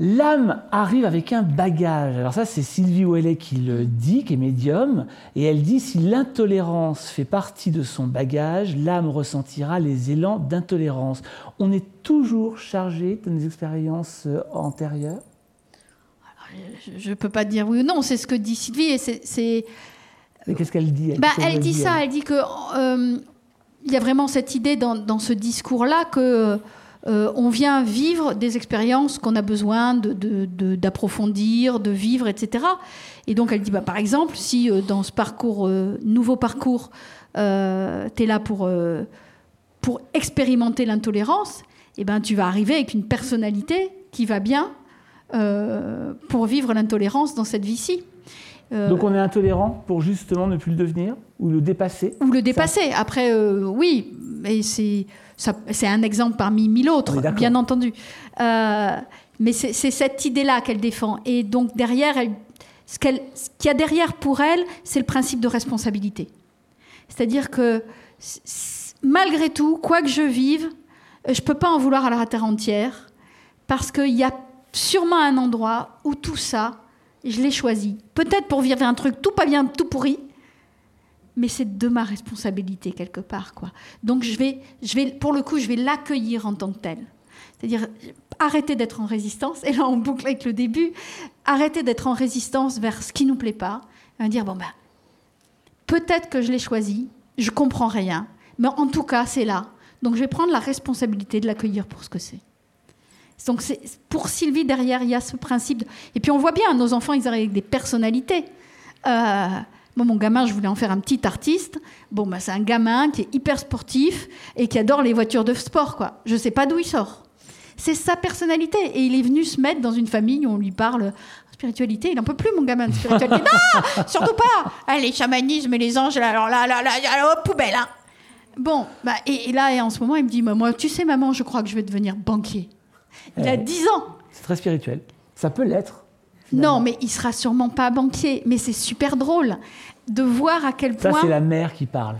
S1: L'âme arrive avec un bagage. Alors ça, c'est Sylvie Ouellet qui le dit, qui est médium, et elle dit si l'intolérance fait partie de son bagage, l'âme ressentira les élans d'intolérance. On est toujours chargé de nos expériences euh, antérieures
S2: je ne peux pas dire oui ou non, c'est ce que dit Sylvie. Et c'est,
S1: Mais qu'est-ce qu'elle dit
S2: Elle, bah, elle dit ça, elle, dit que euh, il y a vraiment cette idée dans, ce discours-là que euh, on vient vivre des expériences qu'on a besoin d'approfondir, de, de, vivre, etc. Et donc elle dit, bah, par exemple, si euh, dans ce parcours, nouveau parcours, tu es là pour, pour expérimenter l'intolérance, eh ben, tu vas arriver avec une personnalité qui va bien euh, pour vivre l'intolérance dans cette vie-ci.
S1: Euh, Donc on est intolérant pour justement ne plus le devenir ou le dépasser?
S2: Ou le dépasser. Après, euh, oui, mais c'est un exemple parmi mille autres, bien entendu. mais c'est cette idée-là qu'elle défend. Et donc derrière, elle, ce qu'il y a derrière pour elle, c'est le principe de responsabilité. C'est-à-dire que malgré tout, quoi que je vive, je ne peux pas en vouloir à la terre entière parce qu'il y a sûrement un endroit où tout ça, je l'ai choisi. Peut-être pour vivre un truc tout pas bien, tout pourri, mais c'est de ma responsabilité quelque part, quoi. Donc je vais, je vais, pour le coup, je vais l'accueillir en tant que tel. C'est-à-dire arrêter d'être en résistance. Et là, on boucle avec le début. Arrêter d'être en résistance vers ce qui nous plaît pas. Et dire bon ben, peut-être que je l'ai choisi. Je comprends rien, mais en tout cas, c'est là. Donc je vais prendre la responsabilité de l'accueillir pour ce que c'est. Donc pour Sylvie, derrière, il y a ce principe. Et puis on voit bien, nos enfants, ils arrivent des personnalités. Euh, mon gamin, je voulais en faire un petit artiste. Bon, bah, c'est un gamin qui est hyper sportif et qui adore les voitures de sport. Quoi. Je ne sais pas d'où il sort. C'est sa personnalité. Et il est venu se mettre dans une famille où on lui parle spiritualité. Il n'en peut plus, mon gamin, de spiritualité. non, surtout pas. Ah, les chamanismes et les anges, alors là, là, là, là poubelle. Hein. Bon, bah, et, là, et en ce moment, il me dit, moi, tu sais, maman, je crois que je vais devenir banquier. Il a 10 ans.
S1: C'est très spirituel. Ça peut l'être.
S2: Non, mais il sera sûrement pas banquier. Mais c'est super drôle de voir à quel point.
S1: Ça, c'est la mère qui parle.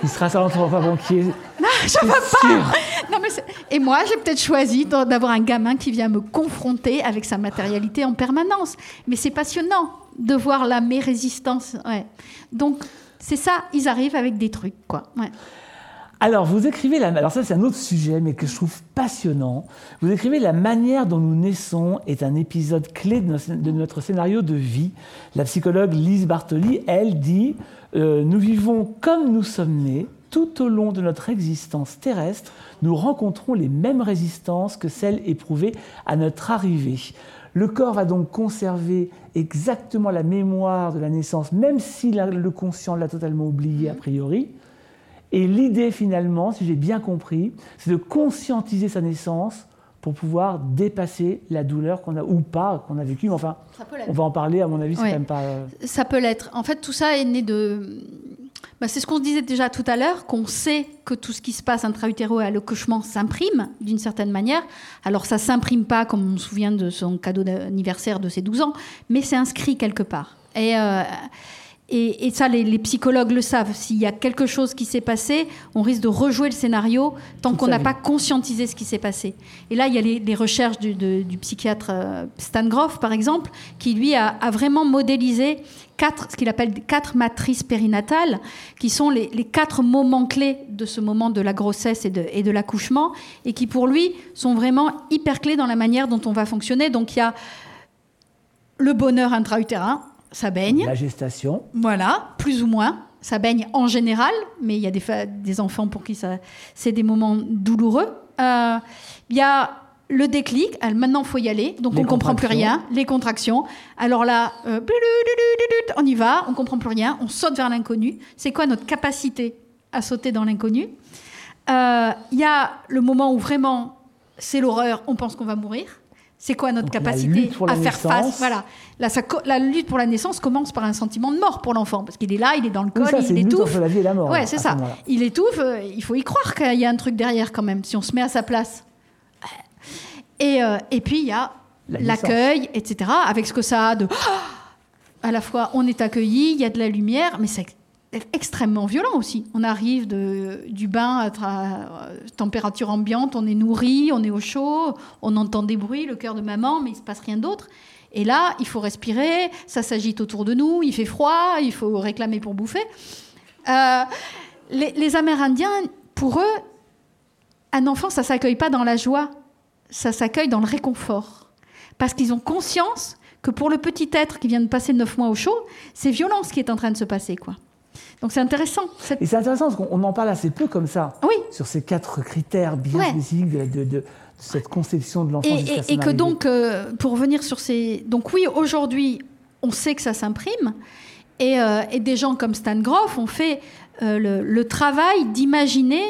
S1: qui sera bon, qui est.
S2: Non, je veux pas. Non, mais et moi, j'ai peut-être choisi d'avoir un gamin qui vient me confronter avec sa matérialité en permanence. Mais c'est passionnant de voir la mes résistance. Ouais. Donc, c'est ça, ils arrivent avec des trucs, quoi. Ouais.
S1: Alors, vous écrivez la. Alors, ça, c'est un autre sujet, mais que je trouve passionnant. Vous écrivez La manière dont nous naissons est un épisode clé de notre scénario de vie. La psychologue Lise Bartoli, elle dit euh, Nous vivons comme nous sommes nés. Tout au long de notre existence terrestre, nous rencontrons les mêmes résistances que celles éprouvées à notre arrivée. Le corps va donc conserver exactement la mémoire de la naissance, même si le conscient l'a totalement oublié a priori. Et l'idée finalement, si j'ai bien compris, c'est de conscientiser sa naissance pour pouvoir dépasser la douleur qu'on a ou pas qu'on a vécue. Enfin, on va en parler. À mon avis, c'est même pas. Euh,
S2: ça peut l'être. En fait, tout ça est né de. Bah, c'est ce qu'on se disait déjà tout à l'heure, qu'on sait que tout ce qui se passe intra-utéro et à l'accouchement s'imprime d'une certaine manière. Alors ça s'imprime pas, comme on se souvient de son cadeau d'anniversaire de ses 12 ans, mais c'est inscrit quelque part. Et, euh, et, ça, les, psychologues le savent. S'il y a quelque chose qui s'est passé, on risque de rejouer le scénario tant qu'on n'a pas conscientisé ce qui s'est passé. Et là, il y a les, recherches du, psychiatre euh, Stan Groff, par exemple, qui lui a, vraiment modélisé quatre, ce qu'il appelle quatre matrices périnatales, qui sont les, quatre moments clés de ce moment de la grossesse et de, et de l'accouchement, et qui pour lui sont vraiment hyper clés dans la manière dont on va fonctionner. Donc il y a le bonheur intra-utérin, ça baigne.
S1: La gestation.
S2: Voilà, plus ou moins. Ça baigne en général, mais il y a des, des enfants pour qui c'est des moments douloureux. Euh, il y a le déclic, maintenant faut y aller, donc on comprend plus rien, les contractions. Alors là, euh, on y va, on comprend plus rien, on saute vers l'inconnu. C'est quoi notre capacité à sauter dans l'inconnu? Euh, Il y a le moment où vraiment c'est l'horreur, on pense qu'on va mourir. C'est quoi notre capacité à faire face Voilà. la lutte pour la naissance commence par un sentiment de mort pour l'enfant, parce qu'il est là, il est dans le col, il étouffe.
S1: la vie et la mort.
S2: Ouais, c'est ça. Il étouffe. Euh, il faut y croire qu'il y a un truc derrière quand même, si on se met à sa place. Et, euh, et puis il y a l'accueil, etc. Avec ce que ça a de. À la fois, on est accueilli, il y a de la lumière, mais c'est extrêmement violent aussi. On arrive du bain à température ambiante, on est nourri, on est au chaud, on entend des bruits, le cœur de maman, mais il ne se passe rien d'autre. Et là, il faut respirer, ça s'agite autour de nous, il fait froid, il faut réclamer pour bouffer. Euh, les, Amérindiens, pour eux, un enfant, ça s'accueille pas dans la joie, ça s'accueille dans le réconfort. Parce qu'ils ont conscience que pour le petit être qui vient de passer neuf mois au chaud, c'est violent ce qui est en train de se passer, quoi. Donc c'est intéressant.
S1: Et c'est intéressant parce qu'on en parle assez peu comme ça.
S2: Oui.
S1: Sur ces quatre critères bien spécifiques de, cette conception de l'enfant.
S2: Et, et, que donc, euh, pour revenir sur ces. Donc oui, aujourd'hui, on sait que ça s'imprime. Et, euh, des gens comme Stan Groff ont fait euh, le, travail d'imaginer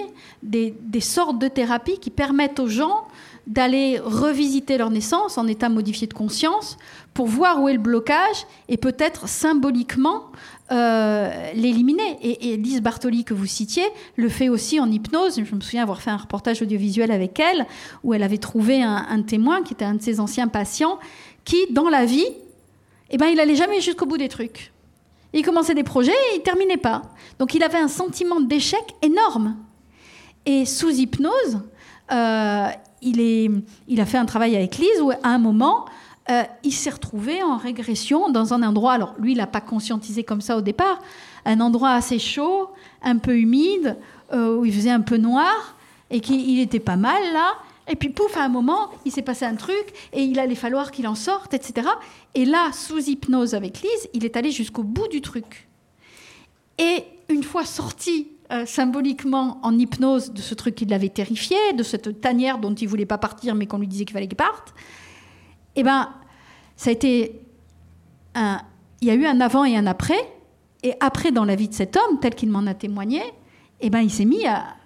S2: des, des, sortes de thérapies qui permettent aux gens d'aller revisiter leur naissance en état modifié de conscience pour voir où est le blocage et peut-être symboliquement euh, l'éliminer. Et, Lise Bartoli, que vous citiez, le fait aussi en hypnose. Je me souviens avoir fait un reportage audiovisuel avec elle, où elle avait trouvé un, témoin qui était un de ses anciens patients, qui, dans la vie, eh ben, il n'allait jamais jusqu'au bout des trucs. Il commençait des projets et il terminait pas. Donc il avait un sentiment d'échec énorme. Et sous hypnose, euh, il, il a fait un travail avec Lise où, à un moment, euh, il s'est retrouvé en régression dans un endroit, alors lui, il n'a pas conscientisé comme ça au départ, un endroit assez chaud, un peu humide, euh, où il faisait un peu noir, et qu'il était pas mal là. Et puis, pouf, à un moment, il s'est passé un truc, et il allait falloir qu'il en sorte, etc. Et là, sous hypnose avec Lise, il est allé jusqu'au bout du truc. Et une fois sorti euh, symboliquement en hypnose de ce truc qui l'avait terrifié, de cette tanière dont il voulait pas partir, mais qu'on lui disait qu'il fallait qu'il parte, eh ben, ça a été un, il y a eu un avant et un après. Et après, dans la vie de cet homme, tel qu'il m'en a témoigné, eh ben, il s'est mis à,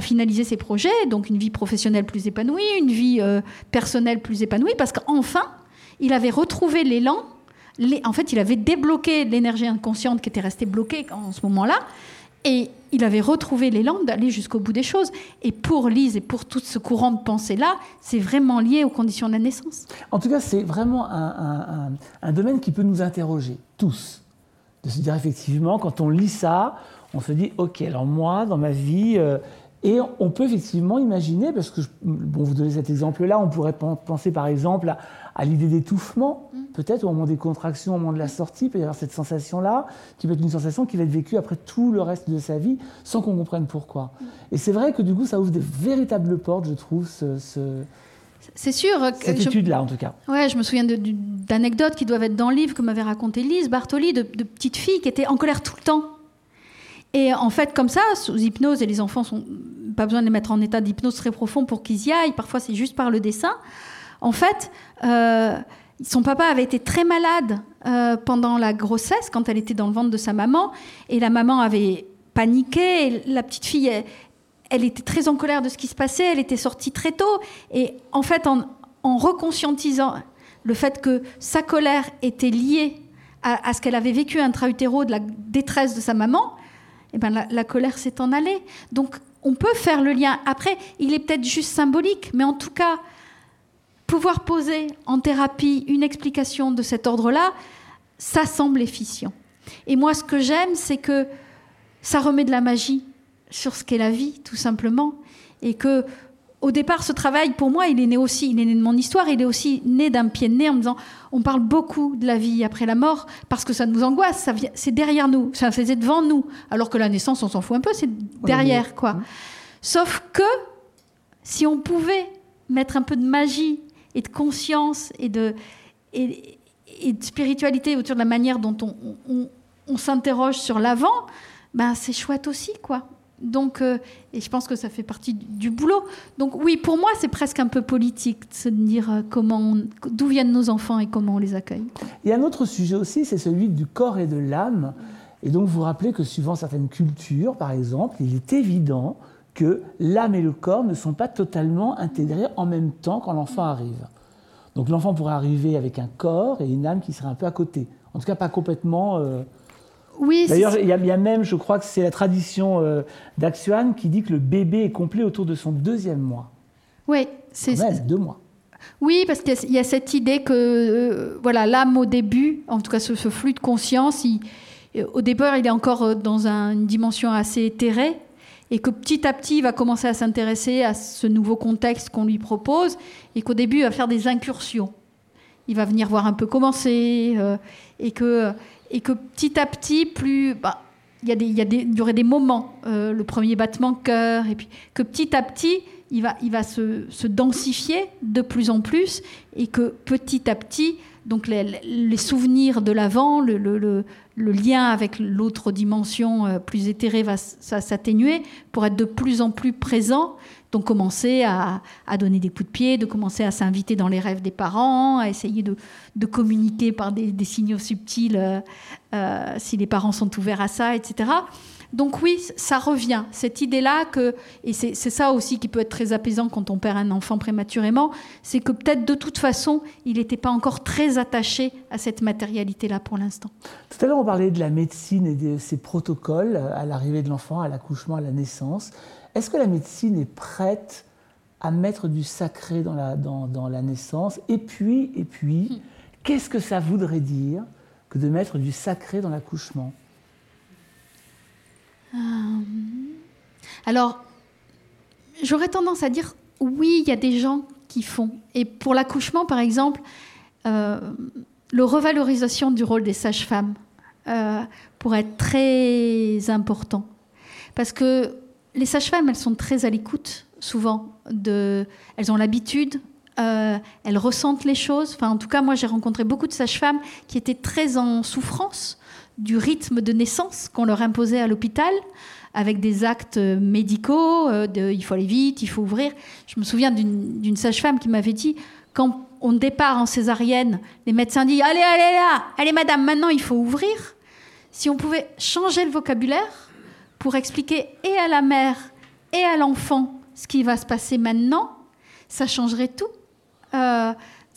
S2: finaliser ses projets, donc une vie professionnelle plus épanouie, une vie euh, personnelle plus épanouie, parce qu'enfin, il avait retrouvé l'élan. En fait, il avait débloqué l'énergie inconsciente qui était restée bloquée en ce moment-là. Et il avait retrouvé l'élan d'aller jusqu'au bout des choses. Et pour Lise et pour tout ce courant de pensée-là, c'est vraiment lié aux conditions de la naissance.
S1: En tout cas, c'est vraiment un, domaine qui peut nous interroger, tous. De se dire effectivement, quand on lit ça, on se dit, ok, alors moi, dans ma vie, euh, et on peut effectivement imaginer, parce que, bon, vous donnez cet exemple-là, on pourrait penser par exemple à, l'idée d'étouffement, mm. peut-être au moment des contractions, au moment de la sortie, il peut y avoir cette sensation-là, qui peut être une sensation qui va être vécue après tout le reste de sa vie, sans qu'on comprenne pourquoi. Mm. Et c'est vrai que du coup, ça ouvre de véritables portes, je trouve, ce,
S2: c'est sûr.
S1: Cette étude-là, en tout cas.
S2: Ouais, je me souviens d'anecdotes qui doivent être dans le livre que m'avait raconté Lise Bartoli, de, de petites filles qui étaient en colère tout le temps et en fait, comme ça, sous hypnose, et les enfants sont pas besoin de les mettre en état d'hypnose très profond pour qu'ils y aillent. Parfois, c'est juste par le dessin. En fait, euh, son papa avait été très malade euh, pendant la grossesse, quand elle était dans le ventre de sa maman, et la maman avait paniqué. La petite fille, elle, était très en colère de ce qui se passait. Elle était sortie très tôt. Et en fait, en, en reconscientisant le fait que sa colère était liée à, à ce qu'elle avait vécu intra-utéro de la détresse de sa maman, eh ben, la, colère s'est en allée. Donc on peut faire le lien. Après, il est peut-être juste symbolique, mais en tout cas, pouvoir poser en thérapie une explication de cet ordre-là, ça semble efficient. Et moi, ce que j'aime, c'est que ça remet de la magie sur ce qu'est la vie, tout simplement, et que au départ, ce travail, pour moi, il est né aussi, il est né de mon histoire, il est aussi né d'un pied de nez en me disant, on parle beaucoup de la vie après la mort parce que ça nous angoisse, c'est derrière nous, ça c'est devant nous, alors que la naissance, on s'en fout un peu, c'est derrière, quoi. Sauf que si on pouvait mettre un peu de magie et de conscience et de, et, de spiritualité autour de la manière dont on, on s'interroge sur l'avant, ben c'est chouette aussi, quoi. Donc, euh, et je pense que ça fait partie du boulot. Donc oui, pour moi, c'est presque un peu politique de se dire euh, comment, d'où viennent nos enfants et comment on les accueille.
S1: Il y a un autre sujet aussi, c'est celui du corps et de l'âme. Et donc vous rappelez que suivant certaines cultures, par exemple, il est évident que l'âme et le corps ne sont pas totalement intégrés en même temps quand l'enfant arrive. Donc l'enfant pourrait arriver avec un corps et une âme qui serait un peu à côté. En tout cas, pas complètement... Euh,
S2: oui,
S1: D'ailleurs, il y, a même, je crois que c'est la tradition euh, d'Axuan qui dit que le bébé est complet autour de son deuxième mois.
S2: Oui, c'est
S1: ça. deux mois.
S2: Oui, parce qu'il y, a cette idée que euh, voilà, l'âme au début, en tout cas ce, flux de conscience, euh, au départ, il est encore dans une dimension assez éthérée, et que petit à petit, il va commencer à s'intéresser à ce nouveau contexte qu'on lui propose, et qu'au début, il va faire des incursions. Il va venir voir un peu comment c'est, et que et que petit à petit, plus, bah, il y, a des, y, a aurait des moments, euh, le premier battement cœur, et puis que petit à petit, il va, il va se, se densifier de plus en plus, et que petit à petit, donc les, souvenirs de l'avant, le, le, lien avec l'autre dimension euh, plus éthérée va s'atténuer pour être de plus en plus présent donc commencer à, donner des coups de pied, de commencer à s'inviter dans les rêves des parents, à essayer de, communiquer par des, signaux subtils euh, euh, si les parents sont ouverts à ça, etc. Donc oui, ça revient, cette idée-là que, et c'est ça aussi qui peut être très apaisant quand on perd un enfant prématurément, c'est que peut-être de toute façon, il n'était pas encore très attaché à cette matérialité-là pour l'instant.
S1: Tout à l'heure, on parlait de la médecine et de ses protocoles à l'arrivée de l'enfant, à l'accouchement, à la naissance. Est-ce que la médecine est prête à mettre du sacré dans la, dans, la naissance Et puis, et puis hmm. qu'est-ce que ça voudrait dire que de mettre du sacré dans l'accouchement?
S2: Euh, Alors, j'aurais tendance à dire oui, il y a des gens qui font. Et pour l'accouchement, par exemple, euh, le revalorisation du rôle des sages-femmes euh, pourrait être très important. Parce que les sages-femmes, elles sont très à l'écoute, souvent. Elles ont l'habitude, euh, elles ressentent les choses. Enfin, en tout cas, moi, j'ai rencontré beaucoup de sages-femmes qui étaient très en souffrance du rythme de naissance qu'on leur imposait à l'hôpital, avec des actes médicaux, euh, de, il faut aller vite, il faut ouvrir. Je me souviens d'une sage-femme qui m'avait dit, quand on départ en césarienne, les médecins disent, allez, allez là, allez madame, maintenant il faut ouvrir. Si on pouvait changer le vocabulaire, pour expliquer et à la mère et à l'enfant ce qui va se passer maintenant, ça changerait tout. Euh,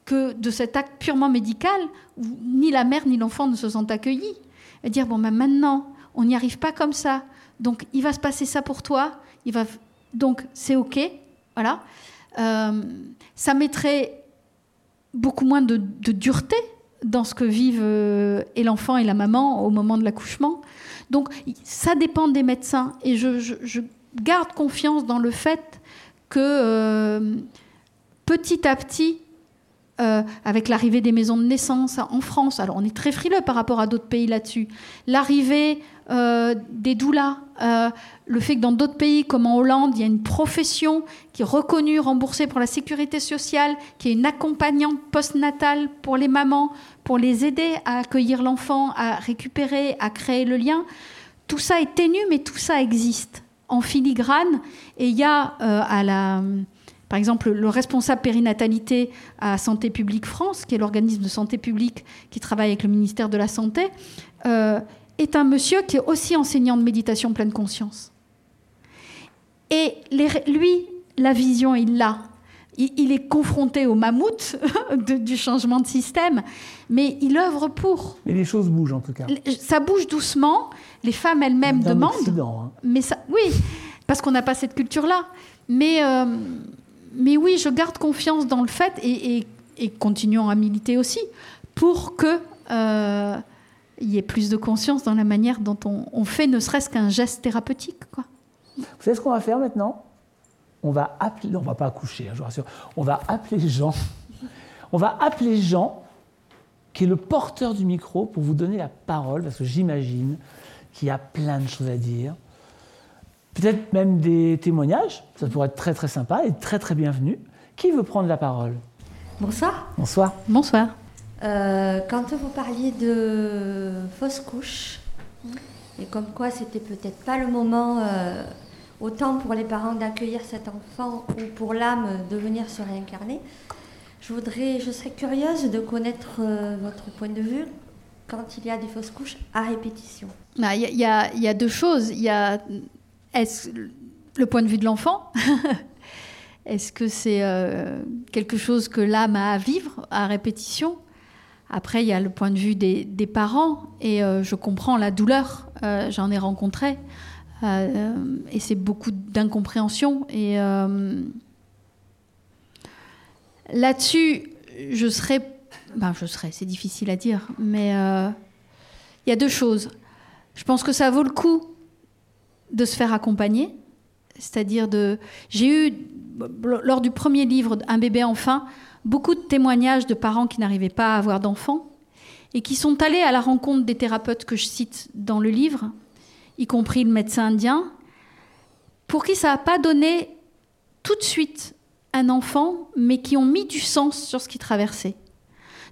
S2: que de cet acte purement médical où ni la mère ni l'enfant ne se sentent accueillis. Et dire, bon, ben maintenant, on n'y arrive pas comme ça. Donc, il va se passer ça pour toi. Il va... Donc, c'est OK. Voilà. Euh, ça mettrait beaucoup moins de, dureté dans ce que vivent euh, et l'enfant et la maman au moment de l'accouchement. Donc ça dépend des médecins. Et je, garde confiance dans le fait que euh, petit à petit, euh, avec l'arrivée des maisons de naissance en France, alors on est très frileux par rapport à d'autres pays là-dessus, l'arrivée euh, des doulas, euh, le fait que dans d'autres pays comme en Hollande, il y a une profession qui est reconnue, remboursée pour la sécurité sociale, qui est une accompagnante postnatale pour les mamans, pour les aider à accueillir l'enfant, à récupérer, à créer le lien. Tout ça est ténu, mais tout ça existe en filigrane. Et il y a euh, par exemple, le responsable périnatalité à Santé publique France, qui est l'organisme de santé publique qui travaille avec le ministère de la Santé, est un monsieur qui est aussi enseignant de méditation pleine conscience. Et lui, la vision, il l'a. Il, est confronté au mammouth du changement de système, mais il œuvre pour.
S1: Mais les choses bougent en tout cas.
S2: Ça bouge doucement. Les femmes elles-mêmes demandent. Hein. Mais ça, oui, parce qu'on n'a pas cette culture-là. Mais, euh, mais oui, je garde confiance dans le fait et, continuons à militer aussi pour que euh, il y ait plus de conscience dans la manière dont on, fait ne serait-ce qu'un geste thérapeutique. Quoi.
S1: Vous savez ce qu'on va faire maintenant? On va appeler, on va pas accoucher, hein, je vous rassure, on va appeler Jean. On va appeler Jean, qui est le porteur du micro, pour vous donner la parole, parce que j'imagine qu'il y a plein de choses à dire. Peut-être même des témoignages, ça pourrait être très très sympa et très très bienvenu. Qui veut prendre la parole?
S3: Bonsoir.
S1: Bonsoir.
S2: Bonsoir.
S3: Euh, quand vous parliez de fausse couche, et comme quoi c'était peut-être pas le moment, euh, autant pour les parents d'accueillir cet enfant ou pour l'âme de venir se réincarner, je, voudrais, je serais curieuse de connaître euh, votre point de vue quand il y a des fausses couches à répétition.
S2: Ah, il y, y, a deux choses. Il y a le point de vue de l'enfant? Est-ce que c'est quelque chose que l'âme a à vivre à répétition? Après, il y a le point de vue des, parents et euh, je comprends la douleur. Euh, j'en ai rencontré euh, et c'est beaucoup d'incompréhension. Et là-dessus, je serais, ben, je serais, c'est difficile à dire, mais il y a deux choses. Je pense que ça vaut le coup de se faire accompagner, c'est-à-dire de. J'ai eu lors du premier livre, Un bébé enfin beaucoup de témoignages de parents qui n'arrivaient pas à avoir d'enfants et qui sont allés à la rencontre des thérapeutes que je cite dans le livre, y compris le médecin indien, pour qui ça n'a pas donné tout de suite un enfant, mais qui ont mis du sens sur ce qu'ils traversaient.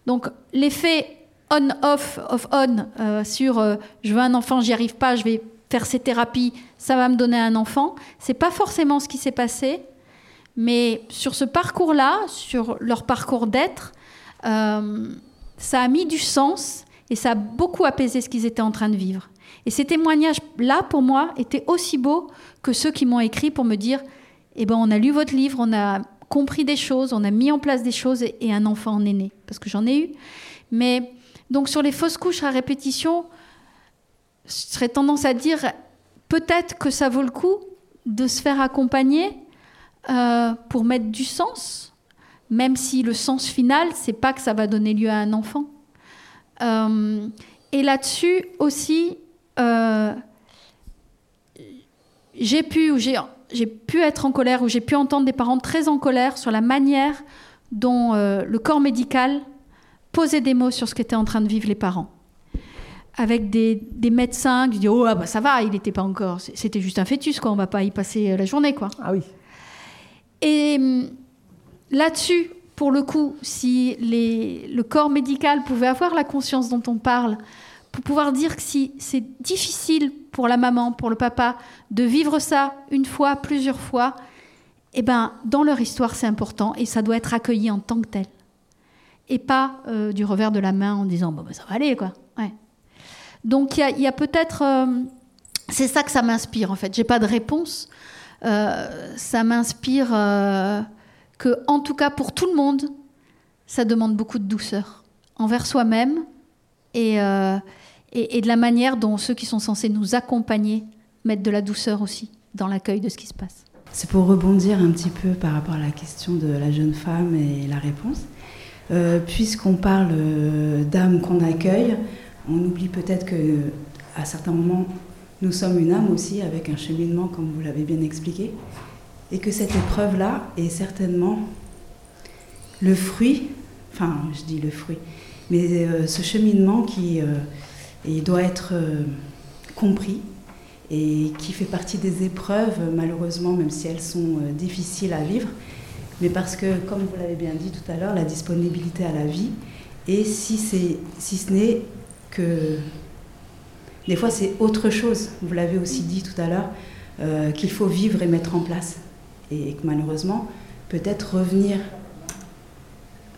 S2: Donc l'effet on-off, off-on, euh, sur euh, je veux un enfant, j'y arrive pas, je vais faire ces thérapies, ça va me donner un enfant, c'est pas forcément ce qui s'est passé. Mais sur ce parcours-là, sur leur parcours d'être, euh, ça a mis du sens et ça a beaucoup apaisé ce qu'ils étaient en train de vivre. Et ces témoignages-là, pour moi, étaient aussi beaux que ceux qui m'ont écrit pour me dire, eh ben, on a lu votre livre, on a compris des choses, on a mis en place des choses et, un enfant en est né. Parce que j'en ai eu. Mais donc sur les fausses couches à répétition, je serais tendance à dire peut-être que ça vaut le coup de se faire accompagner euh, pour mettre du sens, même si le sens final, c'est pas que ça va donner lieu à un enfant. Euh, et là-dessus aussi, euh, j'ai pu, j'ai pu être en colère ou j'ai pu entendre des parents très en colère sur la manière dont le corps médical posait des mots sur ce qu'étaient en train de vivre les parents. Avec des, médecins qui disent Oh, ah bah ça va, il n'était pas encore. C'était juste un fœtus, quoi. On va pas y passer la journée, quoi.
S1: Ah oui.
S2: Et hum, là-dessus, pour le coup, si le corps médical pouvait avoir la conscience dont on parle, pour pouvoir dire que si c'est difficile pour la maman, pour le papa, de vivre ça une fois, plusieurs fois, eh ben, dans leur histoire, c'est important et ça doit être accueilli en tant que tel. Et pas euh, du revers de la main en disant bon, ben, ça va aller, quoi. Donc il y a, peut-être. Euh, c'est ça que ça m'inspire, en fait. J'ai pas de réponse. Euh, ça m'inspire euh, que, en tout cas pour tout le monde, ça demande beaucoup de douceur envers soi-même euh, et, de la manière dont ceux qui sont censés nous accompagner mettent de la douceur aussi dans l'accueil de ce qui se passe.
S4: C'est pour rebondir un petit peu par rapport à la question de la jeune femme et la réponse. Puisqu'on parle d'âme qu'on accueille, on oublie peut-être que à certains moments, nous sommes une âme aussi avec un cheminement, comme vous l'avez bien expliqué, et que cette épreuve-là est certainement le fruit, enfin, je dis le fruit, mais euh, ce cheminement qui il doit être compris et qui fait partie des épreuves, malheureusement, même si elles sont difficiles à vivre, mais parce que, comme vous l'avez bien dit tout à l'heure, la disponibilité à la vie, et si, si ce n'est que des fois c'est autre chose, vous l'avez aussi dit tout à l'heure, euh, qu'il faut vivre et mettre en place. Et que malheureusement, peut-être revenir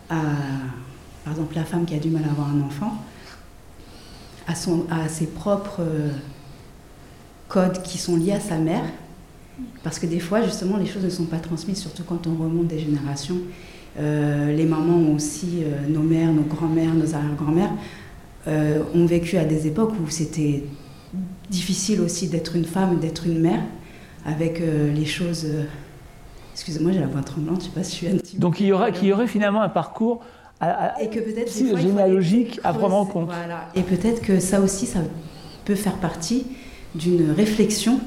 S4: à, par exemple, la femme qui a du mal à avoir un enfant, à, ses propres euh, codes qui sont liés à sa mère, parce que des fois, justement, les choses ne sont pas transmises, surtout quand on remonte des générations. Euh, les mamans ont aussi, nos mères, nos grands-mères, nos arrière-grands-mères, euh, ont vécu à des époques où c'était difficile aussi d'être une femme, d'être une mère, avec les choses. Excusez-moi, j'ai la voix tremblante, je ne sais pas si je suis un petit
S1: Donc il y, aura, y aurait finalement un parcours
S4: et que peut-être
S1: généalogique à prendre en compte.
S4: Voilà. Et peut-être que ça aussi, ça peut faire partie d'une réflexion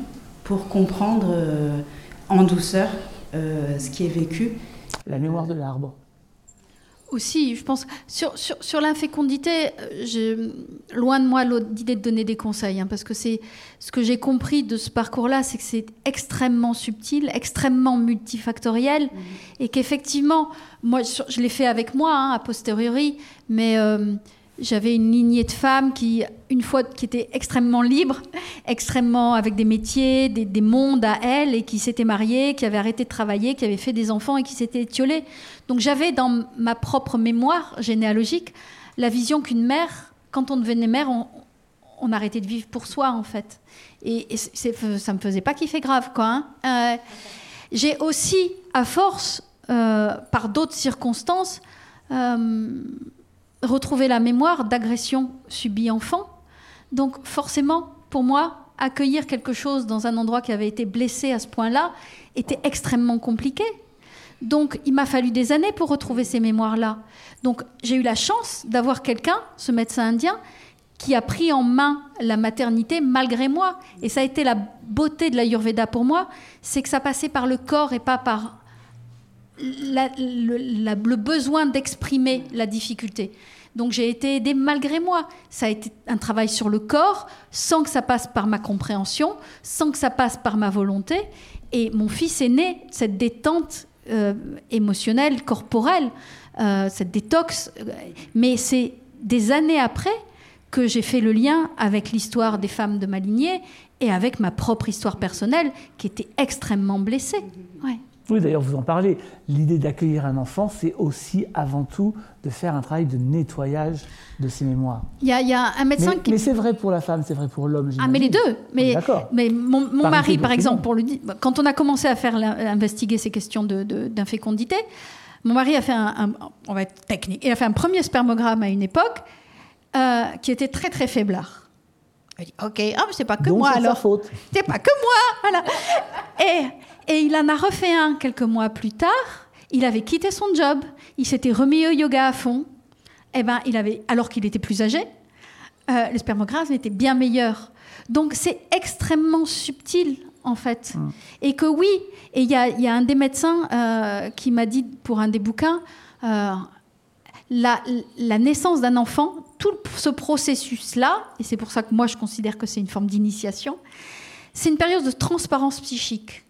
S4: pour comprendre euh, en douceur euh, ce qui est vécu.
S1: La mémoire de l'arbre.
S2: Aussi, je pense, sur, sur, sur l'infécondité, euh, loin de moi l'idée de donner des conseils, hein, parce que c'est ce que j'ai compris de ce parcours-là, c'est que c'est extrêmement subtil, extrêmement multifactoriel, mmh. et qu'effectivement, moi, je, l'ai fait avec moi, hein, a posteriori, mais j'avais une lignée de femmes qui, une fois, qui étaient extrêmement libres, extrêmement avec des métiers, des, mondes à elles, et qui s'étaient mariées, qui avaient arrêté de travailler, qui avaient fait des enfants et qui s'étaient étiolées. Donc j'avais dans ma propre mémoire généalogique la vision qu'une mère, quand on devenait mère, on, arrêtait de vivre pour soi en fait. Et, et ça me faisait pas kiffer grave quoi. Hein. Euh, j'ai aussi, à force, euh, par d'autres circonstances, euh, retrouver la mémoire d'agressions subies enfant. Donc forcément, pour moi, accueillir quelque chose dans un endroit qui avait été blessé à ce point-là était extrêmement compliqué. Donc il m'a fallu des années pour retrouver ces mémoires-là. Donc j'ai eu la chance d'avoir quelqu'un, ce médecin indien, qui a pris en main la maternité malgré moi. Et ça a été la beauté de l'Ayurveda pour moi, c'est que ça passait par le corps et pas par le, besoin d'exprimer la difficulté. Donc j'ai été aidée malgré moi. Ça a été un travail sur le corps, sans que ça passe par ma compréhension, sans que ça passe par ma volonté. Et mon fils est né cette détente euh, émotionnelle, corporelle, euh, cette détox. Mais c'est des années après que j'ai fait le lien avec l'histoire des femmes de ma lignée et avec ma propre histoire personnelle, qui était extrêmement blessée. Ouais.
S1: Oui, d'ailleurs, vous en parlez. L'idée d'accueillir un enfant, c'est aussi avant tout de faire un travail de nettoyage de ses mémoires.
S2: Il y, a, un médecin
S1: mais,
S2: qui.
S1: Mais c'est vrai pour la femme, c'est vrai pour l'homme.
S2: Ah, mais les deux. Mais, mais mon, mari, par exemple, pour le, quand on a commencé à faire investiguer ces questions d'infécondité, de, mon mari a fait un, on va être technique, il a fait un premier spermogramme à une époque euh, qui était très très faiblard. Il dit, ok, ah, c'est pas que moi alors. C'est pas que moi, voilà. Et et il en a refait un quelques mois plus tard. Il avait quitté son job, il s'était remis au yoga à fond. Eh ben, il avait, alors qu'il était plus âgé, euh, le spermographe était bien meilleur. Donc c'est extrêmement subtil en fait. Hum. Et que oui, et il y, a, un des médecins euh, qui m'a dit pour un des bouquins, euh, la, la, naissance d'un enfant, tout ce processus-là, et c'est pour ça que moi je considère que c'est une forme d'initiation, c'est une période de transparence psychique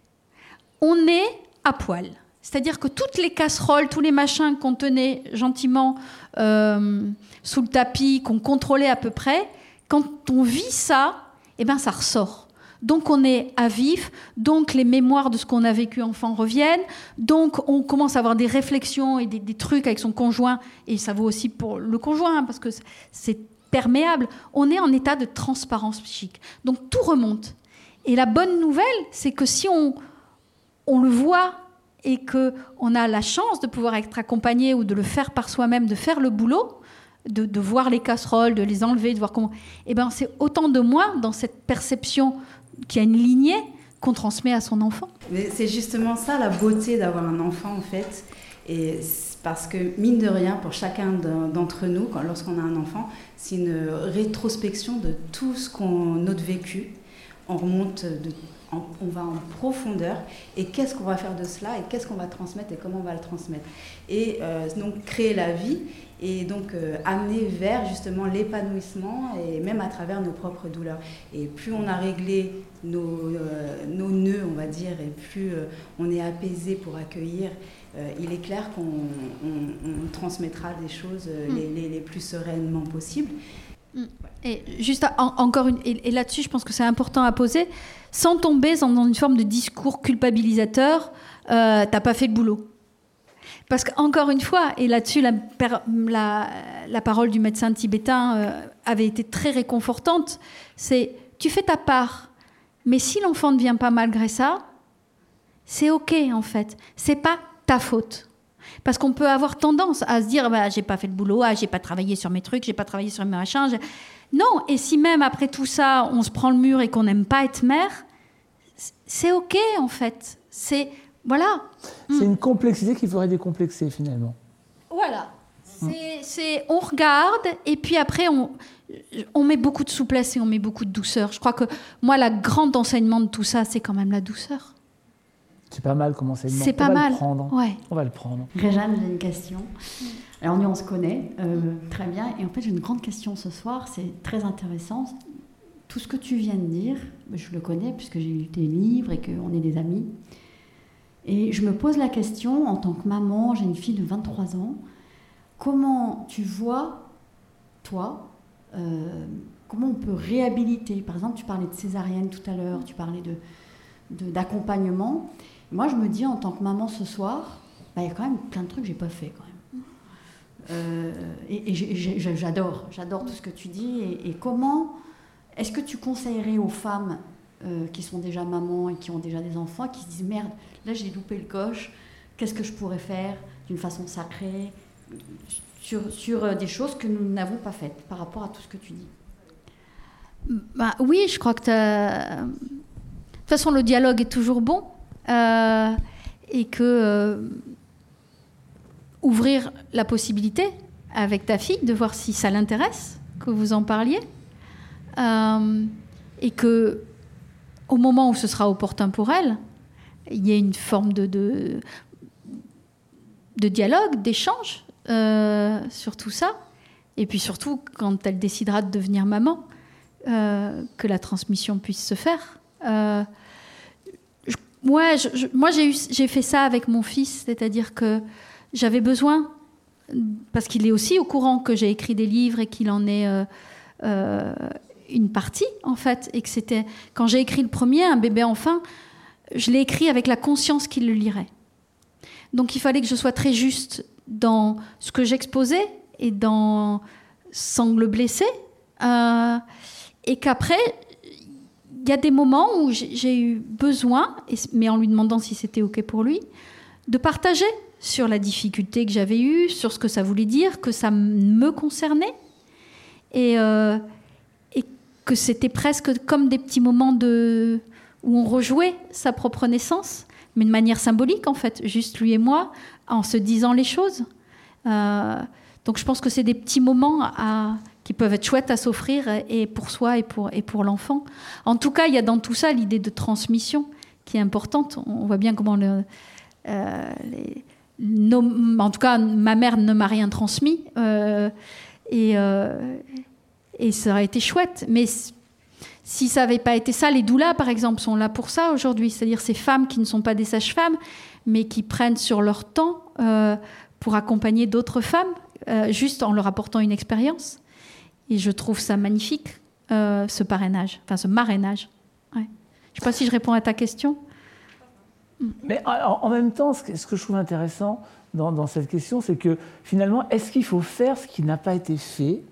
S2: on est à poil. C'est-à-dire que toutes les casseroles, tous les machins qu'on tenait gentiment euh, sous le tapis, qu'on contrôlait à peu près, quand on vit ça, eh ben ça ressort. Donc on est à vif, donc les mémoires de ce qu'on a vécu enfant reviennent, donc on commence à avoir des réflexions et des, trucs avec son conjoint, et ça vaut aussi pour le conjoint, hein, parce que c'est perméable. On est en état de transparence psychique. Donc tout remonte. Et la bonne nouvelle, c'est que si on, on le voit et que on a la chance de pouvoir être accompagné ou de le faire par soi-même, de faire le boulot, de, voir les casseroles, de les enlever, de voir comment. Eh ben, c'est autant de moins dans cette perception qui a une lignée qu'on transmet à son enfant.
S4: c'est justement ça la beauté d'avoir un enfant en fait, Et parce que, mine de rien, pour chacun d'entre nous, lorsqu'on a un enfant, c'est une rétrospection de tout ce qu'on notre vécu. On remonte, de, on va en profondeur. Et qu'est-ce qu'on va faire de cela Et qu'est-ce qu'on va transmettre Et comment on va le transmettre Et euh, donc, créer la vie et donc euh, amener vers justement l'épanouissement et même à travers nos propres douleurs. Et plus on a réglé nos, euh, nos nœuds, on va dire, et plus on est apaisé pour accueillir il est clair qu'on transmettra des choses mm. les, plus sereinement possibles.
S2: Mm. Et juste encore une, et, là-dessus, je pense que c'est important à poser, sans tomber dans une forme de discours culpabilisateur, euh, t'as pas fait le boulot. Parce qu'encore une fois, et là-dessus, la, parole du médecin tibétain euh, avait été très réconfortante, c'est tu fais ta part, mais si l'enfant ne vient pas malgré ça, c'est ok en fait. C'est pas ta faute. Parce qu'on peut avoir tendance à se dire bah, j'ai pas fait le boulot, ah, j'ai pas travaillé sur mes trucs, j'ai pas travaillé sur mes machins. Non, et si même après tout ça, on se prend le mur et qu'on n'aime pas être mère, c'est OK en fait. C'est. Voilà.
S1: C'est une complexité qu'il faudrait décomplexer finalement.
S2: Voilà. C'est, on regarde et puis après on, on met beaucoup de souplesse et on met beaucoup de douceur. Je crois que moi, la grande enseignement de tout ça, c'est quand même la douceur.
S1: C'est pas mal comment c'est.
S2: C'est pas mal.
S1: Le prendre.
S2: Ouais.
S1: On va le prendre.
S5: Réjeanne, j'ai une question. Alors nous, on se connaît euh, très bien. Et en fait, j'ai une grande question ce soir. C'est très intéressant. Tout ce que tu viens de dire, je le connais puisque j'ai lu tes livres et qu'on est des amis. Et je me pose la question, en tant que maman, j'ai une fille de 23 ans, comment tu vois, toi, euh, comment on peut réhabiliter? Par exemple, tu parlais de césarienne tout à l'heure, tu parlais de d'accompagnement. Moi, je me dis, en tant que maman ce soir, bah, il y a quand même plein de trucs que j'ai pas fait. Euh, et, j'adore, j'adore tout ce que tu dis. Et, comment est-ce que tu conseillerais aux femmes euh, qui sont déjà mamans et qui ont déjà des enfants, qui se disent merde, là j'ai loupé le coche, qu'est-ce que je pourrais faire d'une façon sacrée sur, sur euh, des choses que nous n'avons pas faites par rapport à tout ce que tu dis?
S2: Bah, Oui, je crois que. De toute façon, le dialogue est toujours bon. Et que ouvrir la possibilité avec ta fille de voir si ça l'intéresse que vous en parliez euh, et que au moment où ce sera opportun pour elle, il y ait une forme de, dialogue, d'échange sur tout ça. Et puis surtout, quand elle décidera de devenir maman, que la transmission puisse se faire. Moi, moi j'ai fait ça avec mon fils, c'est-à-dire que j'avais besoin, parce qu'il est aussi au courant que j'ai écrit des livres et qu'il en est euh, euh, une partie, en fait, et que c'était quand j'ai écrit le premier, un bébé enfin, je l'ai écrit avec la conscience qu'il le lirait. Donc il fallait que je sois très juste dans ce que j'exposais et dans sans le blesser, euh, et qu'après il y a des moments où j'ai eu besoin, mais en lui demandant si c'était OK pour lui, de partager sur la difficulté que j'avais eue, sur ce que ça voulait dire, que ça me concernait, et, euh, et que c'était presque comme des petits moments de, où on rejouait sa propre naissance, mais de manière symbolique en fait, juste lui et moi, en se disant les choses. Euh, donc je pense que c'est des petits moments qui peuvent être chouettes à s'offrir et pour soi et pour, et pour l'enfant. En tout cas, il y a dans tout ça l'idée de transmission qui est importante. On voit bien comment euh, en tout cas, ma mère ne m'a rien transmis euh, et, euh, et ça aurait été chouette. Mais si ça n'avait pas été ça, les doulas, par exemple, sont là pour ça aujourd'hui. C'est-à-dire ces femmes qui ne sont pas des sages-femmes, mais qui prennent sur leur temps pour accompagner d'autres femmes, juste en leur apportant une expérience. Et je trouve ça magnifique, euh, ce parrainage, enfin ce marrainage. Je ne sais pas si je réponds à ta question.
S1: Mais en même temps, ce que je trouve intéressant dans, cette question, c'est que finalement, est-ce qu'il faut faire ce qui n'a pas été fait?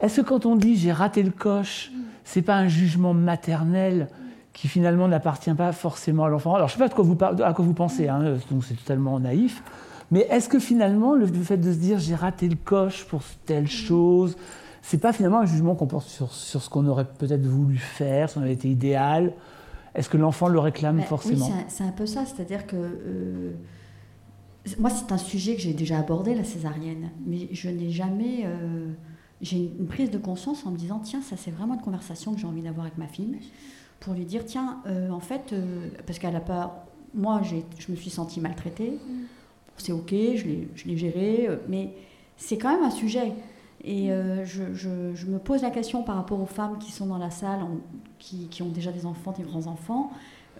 S1: Est-ce que quand on dit j'ai raté le coche, c'est pas un jugement maternel qui finalement n'appartient pas forcément à l'enfant? Alors je ne sais pas à quoi vous pensez, hein, donc c'est totalement naïf. Mais est-ce que finalement, le fait de se dire j'ai raté le coche pour telle chose, c'est pas finalement un jugement qu'on porte sur, sur ce qu'on aurait peut-être voulu faire, si on avait été idéal? Est-ce que l'enfant le réclame forcément
S5: Oui, c'est un, peu ça. C'est-à-dire que euh, moi, c'est un sujet que j'ai déjà abordé, la césarienne, mais je n'ai jamais. euh, j'ai une prise de conscience en me disant tiens, ça, c'est vraiment une conversation que j'ai envie d'avoir avec ma fille, pour lui dire tiens, euh, en fait, euh, parce qu'elle a pas. Moi, j'ai- je me suis sentie maltraitée. C'est ok, je l'ai je l'ai géré, mais c'est quand même un sujet. Et euh, je, je- je me pose la question par rapport aux femmes qui sont dans la salle, en- qui, qui ont déjà des enfants, des grands-enfants.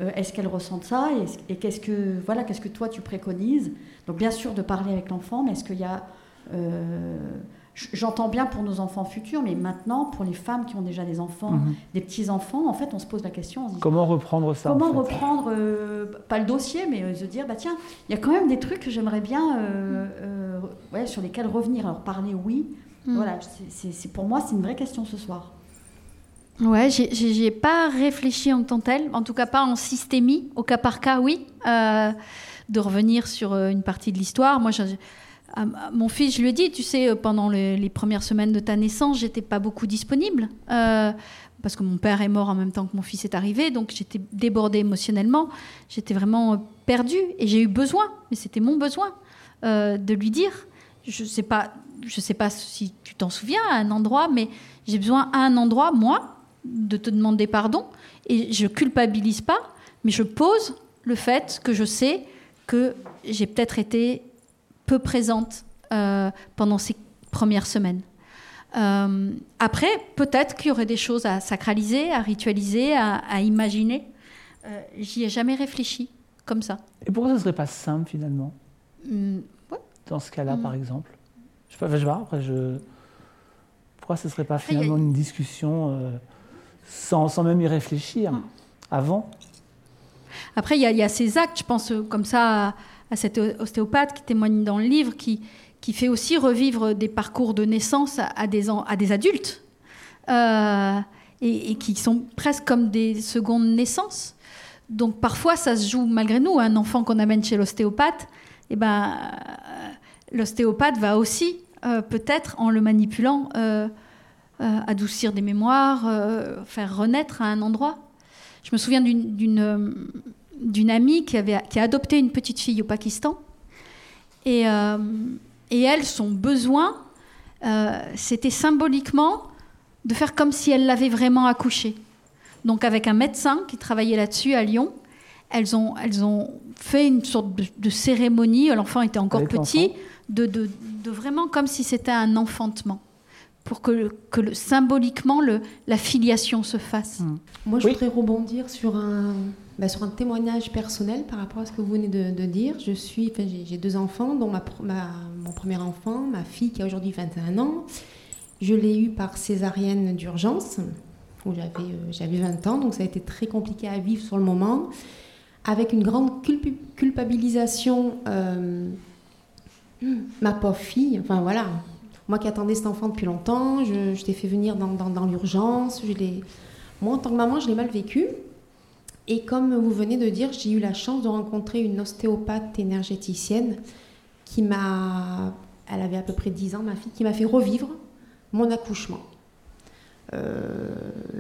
S5: Euh, Est-ce qu'elles ressentent ça Et, est-ce- et qu'est-ce que voilà, qu'est-ce que toi tu préconises? Donc bien sûr de parler avec l'enfant, mais est-ce qu'il y a euh, J'entends bien pour nos enfants futurs, mais maintenant pour les femmes qui ont déjà des enfants,
S1: Mhm.
S5: des petits enfants, en fait, on se pose la question. On se dit,
S1: Comment reprendre ça en
S5: Comment
S1: fait
S5: reprendre, euh, pas le dossier, mais se dire, bah tiens, il y a quand même des trucs que j'aimerais bien, ouais, sur lesquels revenir. Alors parler, oui.
S2: Mm.
S5: Voilà, c'est- pour moi, c'est une vraie question ce soir.
S2: Ouais, j'ai- j'ai j'ai pas réfléchi en tant que tel, en tout cas pas en systémie, au cas par cas, oui, euh, de revenir sur euh, une partie de l'histoire. Moi, je- à- à mon fils, je lui ai dit, tu sais, euh, pendant le- les premières semaines de ta naissance, j'étais pas beaucoup disponible. euh, parce que mon père est mort en même temps que mon fils est arrivé, donc j'étais débordée émotionnellement, j'étais vraiment euh, perdue et j'ai eu besoin, mais c'était mon besoin euh, de lui dire. Je sais pas, je sais pas si tu t'en souviens à un endroit, mais j'ai besoin à un endroit, moi, de te demander pardon et je culpabilise pas, mais je pose le fait que je sais que j'ai peut-être été peu présente euh, pendant ces premières semaines. Euh, après, peut-être qu'il y aurait des choses à sacraliser, à ritualiser, à, à imaginer. Euh, J'y ai jamais réfléchi comme ça.
S1: Et pourquoi ça serait pas simple finalement?
S2: Hum, ouais.
S1: Dans ce cas-là,
S2: Mm.
S1: par exemple Je sais pas, je voir, après je. Pourquoi ce serait pas
S2: a-
S1: finalement une discussion euh, sans, sans même y réfléchir
S2: Mm.
S1: avant?
S2: Après, il y, a- il y a ces actes, je pense euh, comme ça à, à cet ostéopathe qui témoigne dans le livre, qui, qui fait aussi revivre des parcours de naissance à, des, à des adultes, euh, et, et qui sont presque comme des secondes naissances. Donc parfois, ça se joue malgré nous. Un enfant qu'on amène chez l'ostéopathe, eh ben, euh, l'ostéopathe va aussi, euh, peut-être en le manipulant, euh, adoucir des mémoires, faire renaître à un endroit. Je me souviens d'une- amie qui, avait, qui a adopté une petite fille au Pakistan. Et, et elle, son besoin, c'était symboliquement de faire comme si elle l'avait vraiment accouchée. Donc avec un médecin qui travaillait là-dessus à Lyon, elles ont, elles ont fait une sorte de, de cérémonie, l'enfant était encore
S1: Avec
S2: petit, de, de, de vraiment comme si c'était un enfantement, pour que, le- que le, symboliquement le, la filiation se fasse.
S1: Mm.
S6: Moi, je
S1: Oui.
S6: voudrais rebondir sur un, bah, sur un témoignage personnel par rapport à ce que vous venez de, de dire. Je suis, enfin, j'ai, deux enfants, dont ma, ma- mon premier enfant, ma fille qui a aujourd'hui 21 ans. Je l'ai eu par césarienne d'urgence, où j'avais, euh, j'avais 20 ans, donc ça a été très compliqué à vivre sur le moment, avec une grande culpabilisation. euh, ma pauvre fille, enfin voilà, moi qui attendais cet enfant depuis longtemps, je, je t'ai fait venir dans, l'urgence. Moi, en tant que maman, je l'ai mal vécu. Et comme vous venez de dire, j'ai eu la chance de rencontrer une ostéopathe énergéticienne qui m'a... Elle avait à peu près 10 ans, ma fille, qui m'a fait revivre mon accouchement. Euh,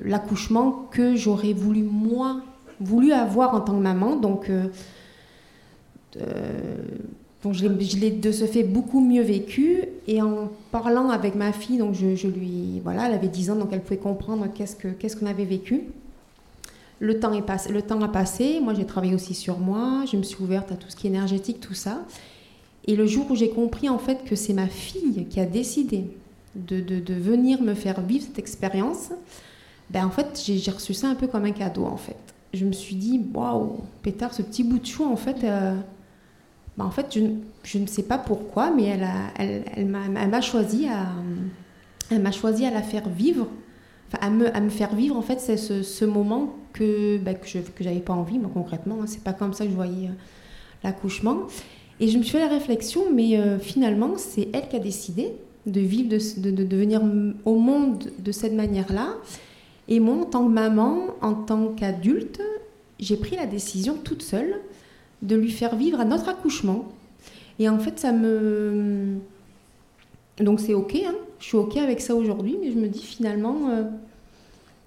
S6: l'accouchement que j'aurais voulu, moi, voulu avoir en tant que maman. Donc, euh, euh, donc je l'ai- de ce fait beaucoup mieux vécu. Et en parlant avec ma fille, donc je, je lui... Voilà, elle avait 10 ans, donc elle pouvait comprendre qu'est-ce que- qu'est-ce qu'on avait vécu. Le temps, est passé, le temps a passé, moi j'ai travaillé aussi sur moi, je me suis ouverte à tout ce qui est énergétique, tout ça. Et le jour où j'ai compris en fait que c'est ma fille qui a décidé de, de- de venir me faire vivre cette expérience, ben en fait j'ai reçu ça un peu comme un cadeau en fait. Je me suis dit, waouh, pétard, ce petit bout de chou en fait, euh, ben, en fait je, je ne sais pas pourquoi, mais elle, elle, elle m'a choisi à, elle m'a choisi à la faire vivre. À, me, à me faire vivre en fait c'est ce, ce moment que bah, que je que j'avais pas envie moi concrètement hein. c'est pas comme ça que je voyais euh, l'accouchement. Et je me suis fait la réflexion mais euh, finalement c'est elle qui a décidé de vivre de, de, venir au monde de cette manière là et moi en tant que maman en tant qu'adulte j'ai pris la décision toute seule de lui faire vivre à notre accouchement et en fait ça me donc c'est ok, hein. je suis ok avec ça aujourd'hui, mais je me dis finalement, euh,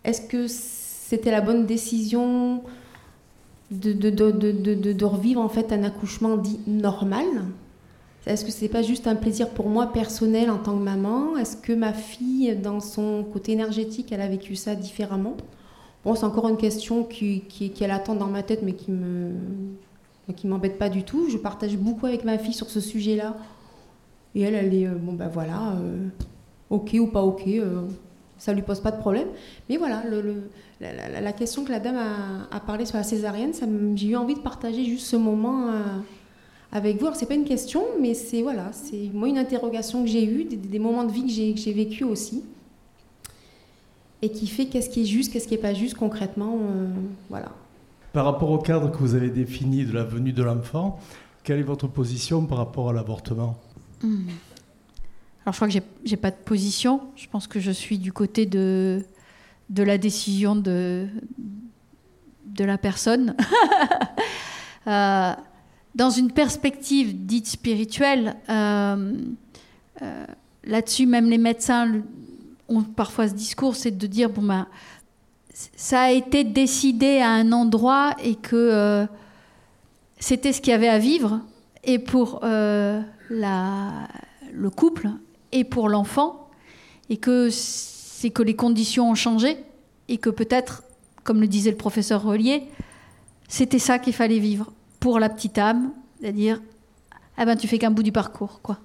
S6: est-ce que c'était la bonne décision de- de revivre en fait un accouchement dit normal? Est-ce que c'est pas juste un plaisir pour moi personnel en tant que maman? Est-ce que ma fille, dans son côté énergétique, elle a vécu ça différemment? Bon, c'est encore une question qui, qui, est latente dans ma tête, mais qui me qui m'embête pas du tout. Je partage beaucoup avec ma fille sur ce sujet-là. Et elle, elle est, euh, bon ben voilà, euh, ok ou pas ok, euh, ça lui pose pas de problème. Mais voilà, la, question que la dame a, a parlé sur la césarienne, j'ai eu envie de partager juste ce moment avec vous. Alors c'est pas une question, mais c'est voilà, c'est moi une interrogation que j'ai eue, des, moments de vie que j'ai vécu aussi, et qui fait qu'est-ce qui est juste, qu'est-ce qui est pas juste concrètement, euh, voilà.
S7: Par rapport au cadre que vous avez défini de la venue de l'enfant, quelle est votre position par rapport à l'avortement?
S2: Hmm. Alors je crois que j'ai pas de position. Je pense que je suis du côté de de la décision de de la personne. euh, dans une perspective dite spirituelle, euh, euh, là-dessus, même les médecins ont parfois ce discours, c'est de dire bon ben, ça a été décidé à un endroit et que euh, c'était ce qu'il y avait à vivre, et pour le couple et pour l'enfant, et que c'est que les conditions ont changé, et que peut-être, comme le disait le professeur Relier, c'était ça qu'il fallait vivre pour la petite âme, c'est-à-dire, ah ben tu fais qu'un bout du parcours, quoi.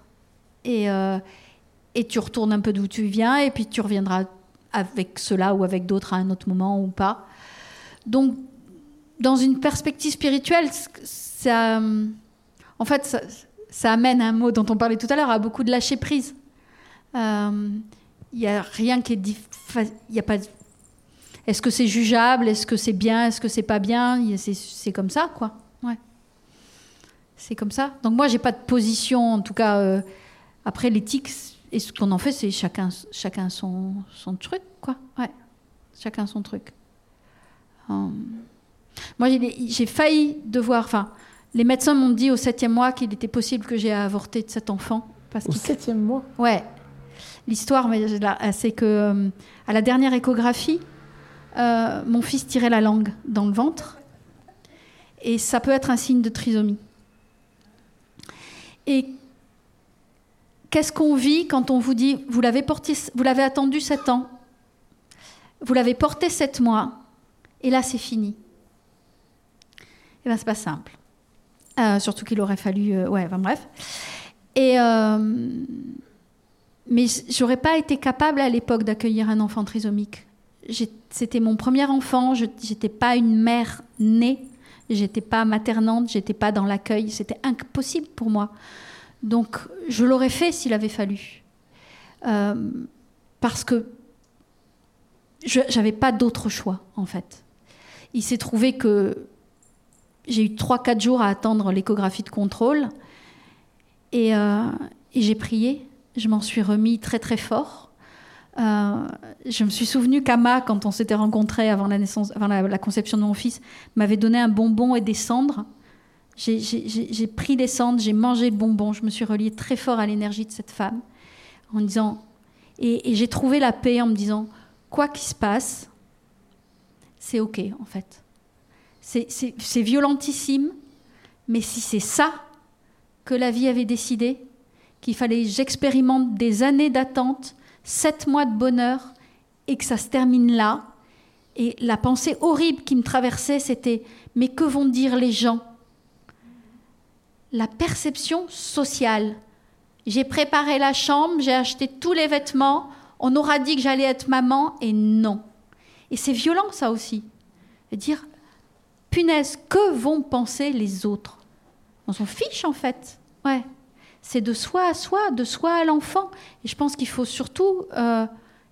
S2: Et, euh, et tu retournes un peu d'où tu viens, et puis tu reviendras avec cela ou avec d'autres à un autre moment ou pas. Donc, dans une perspective spirituelle, ça, en fait, ça, amène un mot dont on parlait tout à l'heure, à beaucoup de lâcher prise. Il euh, n'y a rien qui est... Il a pas... Est-ce que c'est jugeable Est-ce que c'est bien Est-ce que c'est pas bien C'est comme ça, quoi. Ouais. C'est comme ça. Donc moi, j'ai pas de position, en tout cas. Euh, après, l'éthique, et ce qu'on en fait, c'est chacun, chacun son, son truc, quoi. Ouais. Chacun son truc. Hum. Moi, j'ai failli devoir. Enfin, les médecins m'ont dit au septième mois qu'il était possible que j'ai avorté de cet enfant.
S1: Parce au septième mois?
S2: Ouais. L'histoire, c'est que euh, à la dernière échographie, euh, mon fils tirait la langue dans le ventre. Et ça peut être un signe de trisomie. Et qu'est-ce qu'on vit quand on vous dit, vous l'avez, attendu sept ans, vous l'avez porté sept mois, et là c'est fini Eh bien, c'est pas simple. Euh, surtout qu'il aurait fallu. Euh, ouais, enfin bref. Et. Euh, mais j'aurais pas été capable à l'époque d'accueillir un enfant trisomique. C'était mon premier enfant, je n'étais pas une mère née J'étais pas maternante, j'étais pas dans l'accueil, c'était impossible pour moi. Donc je l'aurais fait s'il avait fallu. Euh, parce que je n'avais pas d'autre choix, en fait. Il s'est trouvé que j'ai eu 3-4 jours à attendre l'échographie de contrôle. Et, euh, et j'ai prié. Je m'en suis remis très très fort. Euh, je me suis souvenu qu'Ama, quand on s'était rencontrés avant la naissance, avant la, conception de mon fils, m'avait donné un bonbon et des cendres. J'ai pris les cendres, j'ai mangé le bonbon. Je me suis reliée très fort à l'énergie de cette femme, en disant et, j'ai trouvé la paix en me disant quoi qu'il se passe, c'est ok en fait. C'est violentissime, mais si c'est ça que la vie avait décidé, qu'il fallait j'expérimente des années d'attente sept mois de bonheur et que ça se termine là. Et la pensée horrible qui me traversait, c'était mais que vont dire les gens? La perception sociale. J'ai préparé la chambre, j'ai acheté tous les vêtements, on aura dit que j'allais être maman et non. Et c'est violent ça aussi. Dire punaise, que vont penser les autres? On s'en fiche en fait. Ouais c'est de soi à soi, de soi à l'enfant. Et je pense qu'il faut surtout euh,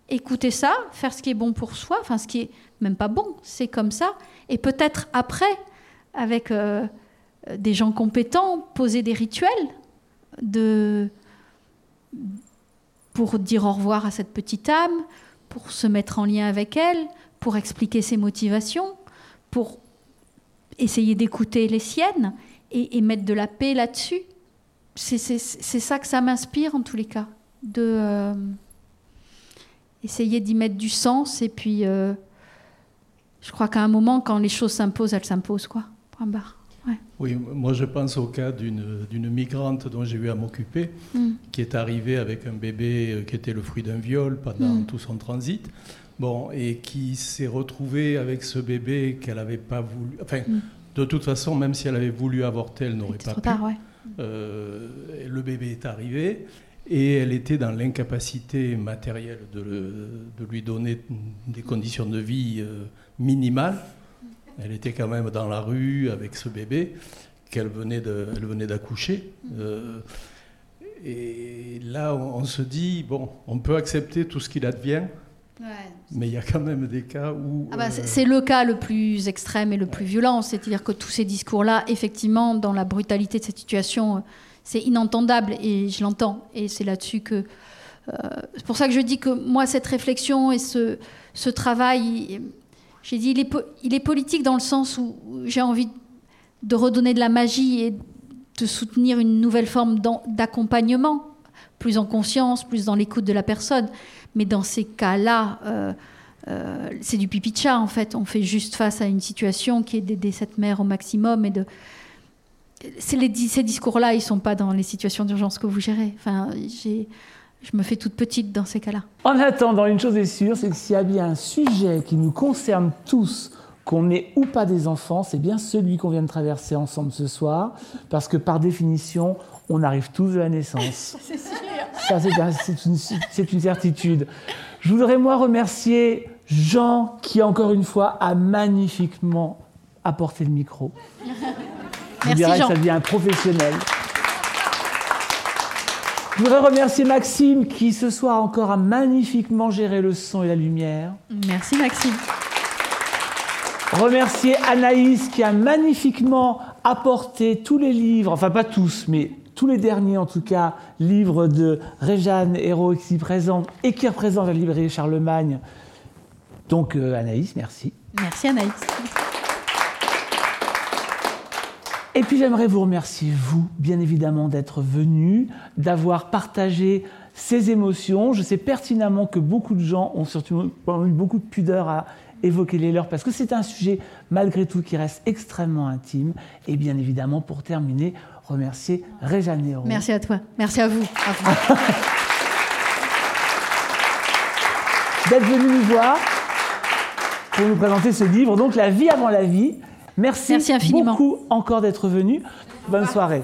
S2: écouter ça, faire ce qui est bon pour soi, enfin ce qui est même pas bon, c'est comme ça. Et peut-être après, avec euh, des gens compétents, poser des rituels de pour dire au revoir à cette petite âme, pour se mettre en lien avec elle, pour expliquer ses motivations, pour essayer d'écouter les siennes et, et mettre de la paix là-dessus c'est ça que ça m'inspire en tous les cas, de euh, essayer d'y mettre du sens et puis euh, je crois qu'à un moment quand les choses s'imposent, elles s'imposent quoi. Point barre.
S7: Oui, moi je pense au cas d'une migrante dont j'ai eu à m'occuper, mm. qui est arrivée avec un bébé euh, qui était le fruit d'un viol pendant mm. tout son transit. Bon, et qui s'est retrouvée avec ce bébé qu'elle n'avait pas voulu. Enfin, mm. de toute façon, même si elle avait voulu avorter, elle n'aurait pas pu. Tard, ouais. Euh, le bébé est arrivé et elle était dans l'incapacité matérielle de, lui donner des conditions de vie euh, minimales. Elle était quand même dans la rue avec ce bébé qu'elle venait d'accoucher. Euh, et là, on, se dit, bon, on peut accepter tout ce qu'il advient, mais il y a quand même des cas où...
S2: Ah bah, euh, c'est le cas le plus extrême et le plus violent, c'est-à-dire que tous ces discours-là, effectivement, dans la brutalité de cette situation, c'est inentendable et je l'entends. Et c'est là-dessus que... Euh, c'est pour ça que je dis que moi, cette réflexion et ce, ce travail j'ai dit, il est, il est, politique dans le sens où j'ai envie de redonner de la magie et de soutenir une nouvelle forme d'accompagnement, plus en conscience, plus dans l'écoute de la personne. Mais dans ces cas-là, euh, euh, c'est du pipi de chat, en fait. On fait juste face à une situation qui est d'aider cette mère au maximum et de... Ces discours-là, ils ne sont pas dans les situations d'urgence que vous gérez. Enfin, je me fais toute petite dans ces cas-là.
S1: En attendant, une chose est sûre, c'est que s'il y a bien un sujet qui nous concerne tous, qu'on ait ou pas des enfants, c'est bien celui qu'on vient de traverser ensemble ce soir, parce que par définition, on arrive tous de la naissance. c'est sûr. Ça, c'est une, une, certitude. Je voudrais, moi, remercier Jean, qui, encore une fois, a magnifiquement apporté le micro.
S2: Merci, Jean.
S1: ça devient un professionnel. Je voudrais remercier Maxime qui ce soir encore a magnifiquement géré le son et la lumière.
S2: Merci Maxime.
S1: Remercier Anaïs qui a magnifiquement apporté tous les livres, enfin pas tous, mais tous les derniers en tout cas, livres de Réjeanne Hérault ici présente et qui représente la librairie Charlemagne. Donc euh, Anaïs, merci.
S2: Merci Anaïs.
S1: Et puis j'aimerais vous remercier, vous, bien évidemment, d'être venu, d'avoir partagé ces émotions. Je sais pertinemment que beaucoup de gens ont surtout eu beaucoup de pudeur à évoquer les leurs, parce que c'est un sujet, malgré tout, qui reste extrêmement intime. Et bien évidemment, pour terminer, remercier Réjeanne
S2: Merci à toi. Merci à vous.
S1: d'être venu nous voir pour nous présenter ce livre, donc La vie avant la vie, Merci,
S2: Merci infiniment.
S1: beaucoup encore d'être venu. Bonne soirée.